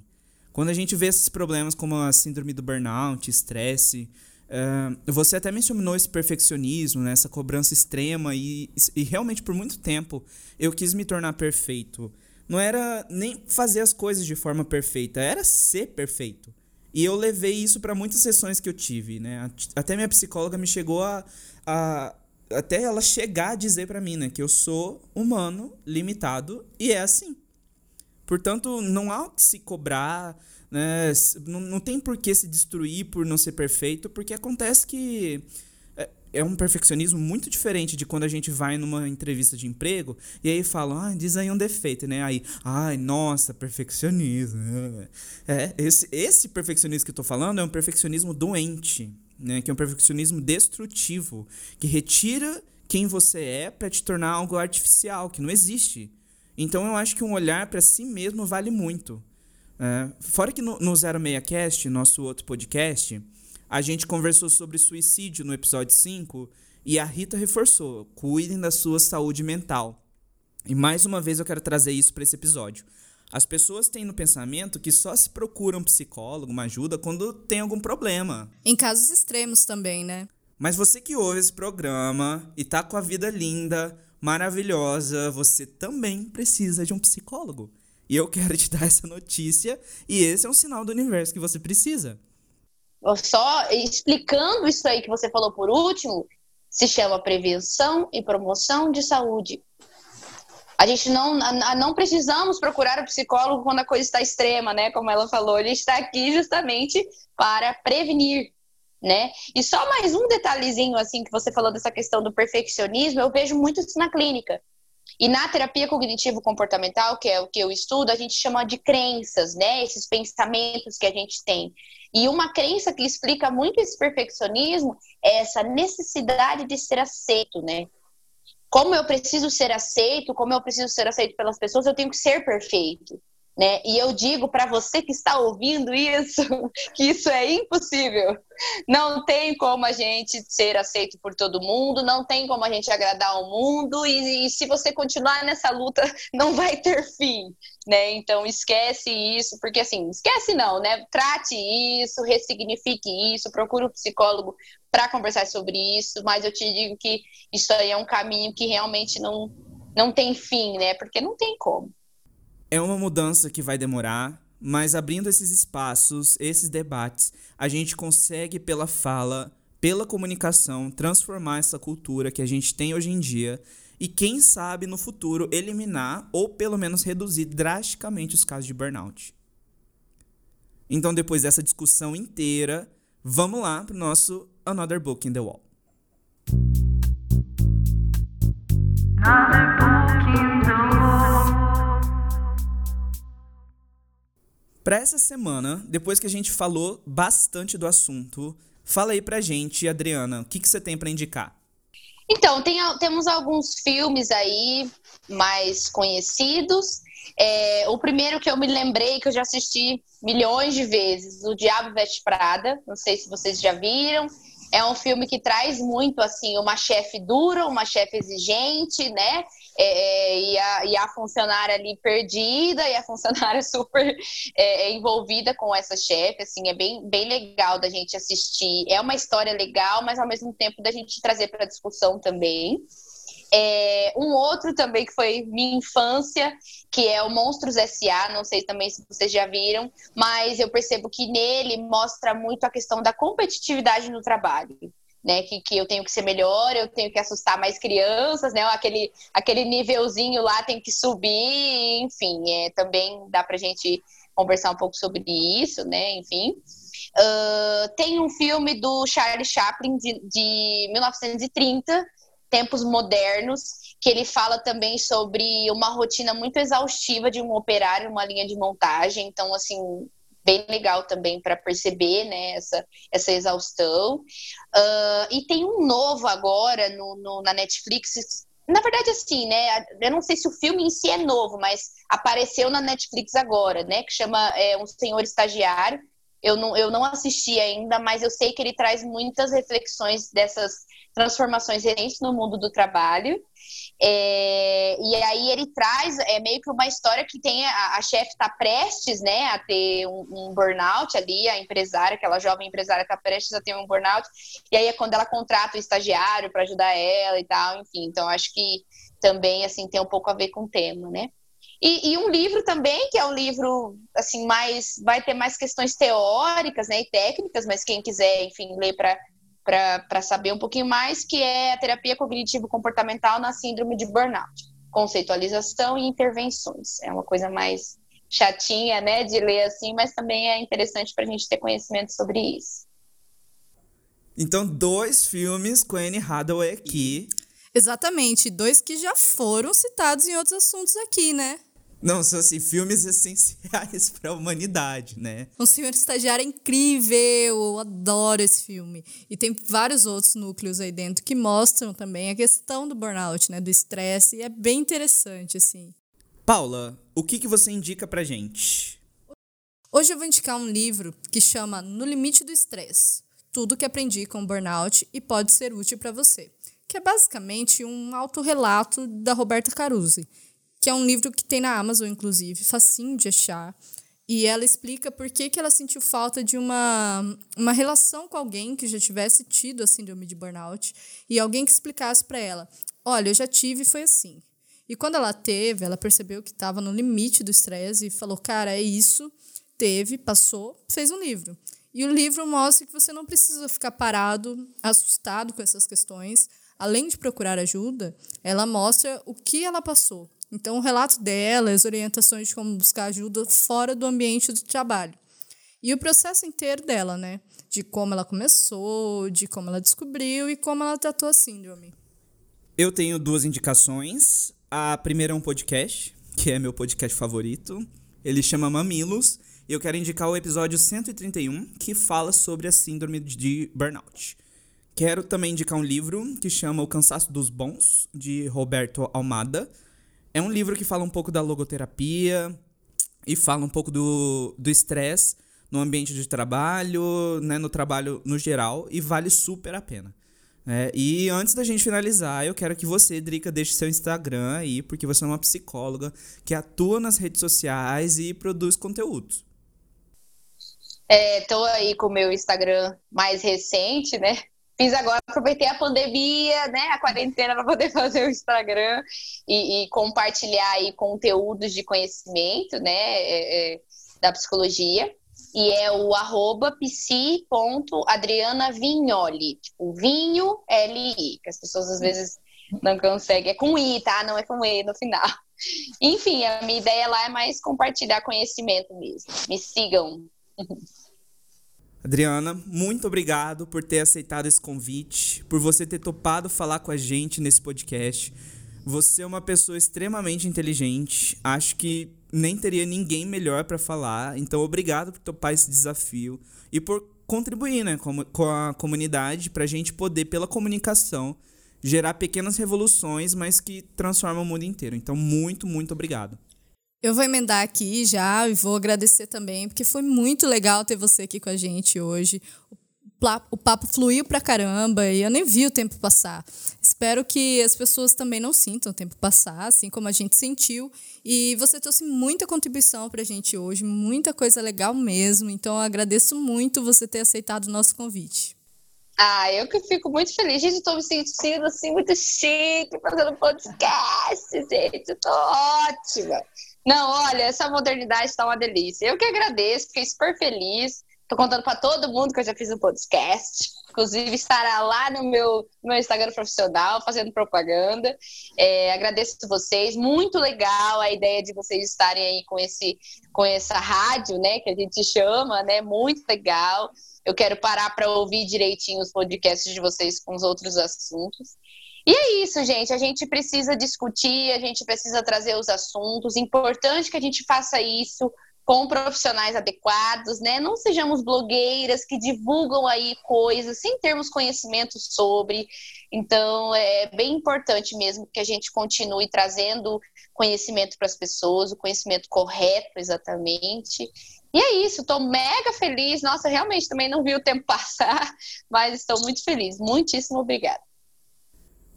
Quando a gente vê esses problemas como a síndrome do burnout, estresse, Uh, você até mencionou esse perfeccionismo, né, essa cobrança extrema, e, e realmente por muito tempo eu quis me tornar perfeito. Não era nem fazer as coisas de forma perfeita, era ser perfeito. E eu levei isso para muitas sessões que eu tive, né? Até minha psicóloga me chegou a, a até ela chegar a dizer para mim, né, que eu sou humano, limitado e é assim. Portanto, não há o que se cobrar, né? Não, não tem por que se destruir por não ser perfeito, porque acontece que é, um perfeccionismo muito diferente de quando a gente vai numa entrevista de emprego e aí falam, ah, diz aí um defeito, né? Aí, ai, nossa, perfeccionismo. É, esse, esse perfeccionismo que eu tô falando é um perfeccionismo doente, né? Que é um perfeccionismo destrutivo, que retira quem você é para te tornar algo artificial, que não existe. Então eu acho que um olhar para si mesmo vale muito. É, fora que no, no 06cast, nosso outro podcast, a gente conversou sobre suicídio no episódio 5 e a Rita reforçou: cuidem da sua saúde mental. E mais uma vez eu quero trazer isso para esse episódio. As pessoas têm no pensamento que só se procura um psicólogo, uma ajuda, quando tem algum problema. Em casos extremos também, né? Mas você que ouve esse programa e tá com a vida linda, maravilhosa, você também precisa de um psicólogo. E eu quero te dar essa notícia, e esse é um sinal do universo que você precisa. Só explicando isso aí que você falou por último, se chama prevenção e promoção de saúde. A gente não, não precisamos procurar o psicólogo quando a coisa está extrema, né? Como ela falou, ele está aqui justamente para prevenir né? E só mais um detalhezinho, assim, que você falou dessa questão do perfeccionismo, eu vejo muito isso na clínica. E na terapia cognitivo-comportamental, que é o que eu estudo, a gente chama de crenças, né? Esses pensamentos que a gente tem. E uma crença que explica muito esse perfeccionismo é essa necessidade de ser aceito, né? Como eu preciso ser aceito, como eu preciso ser aceito pelas pessoas, eu tenho que ser perfeito. Né? E eu digo para você que está ouvindo isso, que isso é impossível. Não tem como a gente ser aceito por todo mundo, não tem como a gente agradar o mundo, e, e se você continuar nessa luta, não vai ter fim. Né? Então esquece isso, porque assim, esquece não, né? Trate isso, ressignifique isso, procure um psicólogo para conversar sobre isso, mas eu te digo que isso aí é um caminho que realmente não, não tem fim, né? Porque não tem como. É uma mudança que vai demorar, mas abrindo esses espaços, esses debates, a gente consegue, pela fala, pela comunicação, transformar essa cultura que a gente tem hoje em dia e, quem sabe, no futuro, eliminar ou pelo menos reduzir drasticamente os casos de burnout. Então, depois dessa discussão inteira, vamos lá para o nosso Another Book in the Wall. Another book in Para essa semana, depois que a gente falou bastante do assunto, fala aí pra gente, Adriana, o que, que você tem para indicar? Então, tem, temos alguns filmes aí mais conhecidos. É, o primeiro que eu me lembrei, que eu já assisti milhões de vezes, O Diabo Veste Prada. Não sei se vocês já viram. É um filme que traz muito, assim, uma chefe dura, uma chefe exigente, né? É, é, e, a, e a funcionária ali perdida e a funcionária super é, é, envolvida com essa chefe, assim, é bem, bem legal da gente assistir. É uma história legal, mas ao mesmo tempo da gente trazer para discussão também. É, um outro também que foi minha infância, que é o Monstros S.A., não sei também se vocês já viram, mas eu percebo que nele mostra muito a questão da competitividade no trabalho né? Que, que eu tenho que ser melhor, eu tenho que assustar mais crianças, né? Aquele, aquele nívelzinho lá tem que subir, enfim, é, também dá pra gente conversar um pouco sobre isso, né? Enfim. Uh, tem um filme do Charlie Chaplin de, de 1930, Tempos Modernos, que ele fala também sobre uma rotina muito exaustiva de um operário, uma linha de montagem. Então, assim, bem legal também para perceber né, essa, essa exaustão. Uh, e tem um novo agora no, no, na Netflix. Na verdade, assim, né? Eu não sei se o filme em si é novo, mas apareceu na Netflix agora, né? Que chama é, Um Senhor Estagiário. Eu não, eu não assisti ainda, mas eu sei que ele traz muitas reflexões dessas transformações recentes no mundo do trabalho. É, e aí ele traz é meio que uma história que tem a, a chefe está prestes, né, a ter um, um, burnout ali, a empresária, aquela jovem empresária está prestes a ter um burnout. E aí é quando ela contrata o estagiário para ajudar ela e tal, enfim. Então acho que também assim tem um pouco a ver com o tema, né? E, e, um livro também, que é um livro, assim, mais. vai ter mais questões teóricas né, e técnicas, mas quem quiser, enfim, ler para para saber um pouquinho mais, que é a terapia cognitivo-comportamental na síndrome de burnout. Conceitualização e intervenções. É uma coisa mais chatinha, né, de ler assim, mas também é interessante para a gente ter conhecimento sobre isso. Então, dois filmes com Anne Hathaway aqui. Exatamente, dois que já foram citados em outros assuntos aqui, né? Não, são assim, filmes essenciais para a humanidade, né? Um senhor estagiário é incrível, eu adoro esse filme. E tem vários outros núcleos aí dentro que mostram também a questão do burnout, né? Do estresse, e é bem interessante, assim. Paula, o que, que você indica pra gente? Hoje eu vou indicar um livro que chama No Limite do Estresse. Tudo que aprendi com burnout e pode ser útil para você. Que é basicamente um autorrelato da Roberta Caruso que é um livro que tem na Amazon, inclusive, facinho de achar. E ela explica por que, que ela sentiu falta de uma, uma relação com alguém que já tivesse tido a síndrome de burnout e alguém que explicasse para ela: olha, eu já tive e foi assim. E quando ela teve, ela percebeu que estava no limite do estresse e falou: cara, é isso, teve, passou, fez um livro. E o livro mostra que você não precisa ficar parado, assustado com essas questões. Além de procurar ajuda, ela mostra o que ela passou, então, o relato dela, as orientações de como buscar ajuda fora do ambiente do trabalho. E o processo inteiro dela, né? De como ela começou, de como ela descobriu e como ela tratou a síndrome. Eu tenho duas indicações. A primeira é um podcast, que é meu podcast favorito. Ele chama Mamilos. E eu quero indicar o episódio 131, que fala sobre a síndrome de burnout. Quero também indicar um livro que chama O Cansaço dos Bons, de Roberto Almada. É um livro que fala um pouco da logoterapia e fala um pouco do estresse no ambiente de trabalho, né, no trabalho no geral, e vale super a pena. É, e antes da gente finalizar, eu quero que você, Drica, deixe seu Instagram aí, porque você é uma psicóloga que atua nas redes sociais e produz conteúdos. É, tô aí com o meu Instagram mais recente, né? Fiz agora, aproveitei a pandemia, né, a quarentena para poder fazer o Instagram e, e, compartilhar aí conteúdos de conhecimento, né, é, é, da psicologia. E é o arroba psi.adrianavignoli, tipo vinho L-I, que as pessoas às vezes não conseguem. É com I, tá? Não é com E no final. Enfim, a minha ideia lá é mais compartilhar conhecimento mesmo. Me sigam. Adriana, muito obrigado por ter aceitado esse convite, por você ter topado falar com a gente nesse podcast. Você é uma pessoa extremamente inteligente. Acho que nem teria ninguém melhor para falar. Então, obrigado por topar esse desafio e por contribuir né, com, a comunidade para a gente poder, pela comunicação, gerar pequenas revoluções, mas que transformam o mundo inteiro. Então, muito, muito obrigado. Eu vou emendar aqui já e vou agradecer também, porque foi muito legal ter você aqui com a gente hoje. O papo fluiu pra caramba e eu nem vi o tempo passar. Espero que as pessoas também não sintam o tempo passar, assim como a gente sentiu. E você trouxe muita contribuição pra gente hoje, muita coisa legal mesmo. Então eu agradeço muito você ter aceitado o nosso convite. Ah, eu que fico muito feliz. Gente, estou me sentindo assim, muito chique, fazendo podcast, gente. Eu tô ótima. Não, olha, essa modernidade está uma delícia. Eu que agradeço, fiquei super feliz. Tô contando para todo mundo que eu já fiz um podcast. Inclusive, estará lá no meu, meu Instagram profissional, fazendo propaganda. É, agradeço vocês. Muito legal a ideia de vocês estarem aí com, esse, com essa rádio, né? Que a gente chama, né? Muito legal. Eu quero parar para ouvir direitinho os podcasts de vocês com os outros assuntos. E é isso, gente. A gente precisa discutir, a gente precisa trazer os assuntos. Importante que a gente faça isso com profissionais adequados, né? Não sejamos blogueiras que divulgam aí coisas sem termos conhecimento sobre. Então, é bem importante mesmo que a gente continue trazendo conhecimento para as pessoas, o conhecimento correto, exatamente. E é isso, estou mega feliz. Nossa, realmente também não vi o tempo passar, mas estou muito feliz. Muitíssimo obrigada.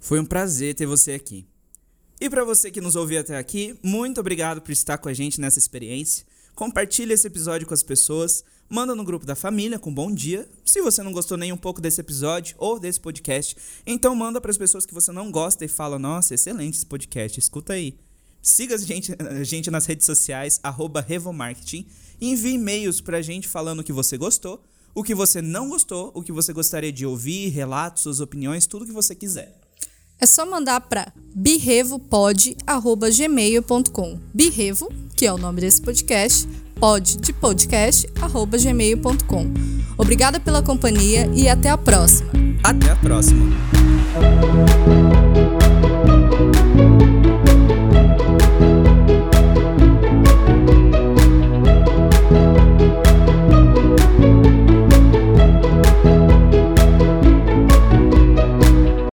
Foi um prazer ter você aqui. E para você que nos ouviu até aqui, muito obrigado por estar com a gente nessa experiência. Compartilhe esse episódio com as pessoas, manda no grupo da família com bom dia. Se você não gostou nem um pouco desse episódio ou desse podcast, então manda para as pessoas que você não gosta e fala: "Nossa, excelente esse podcast, escuta aí". Siga a gente, a gente nas redes sociais @revomarketing envie e-mails para a gente falando o que você gostou, o que você não gostou, o que você gostaria de ouvir, relatos, suas opiniões, tudo que você quiser. É só mandar para birrevopod@gmail.com. Birrevo, que é o nome desse podcast, pod de podcast gmail.com. Obrigada pela companhia e até a próxima. Até a próxima.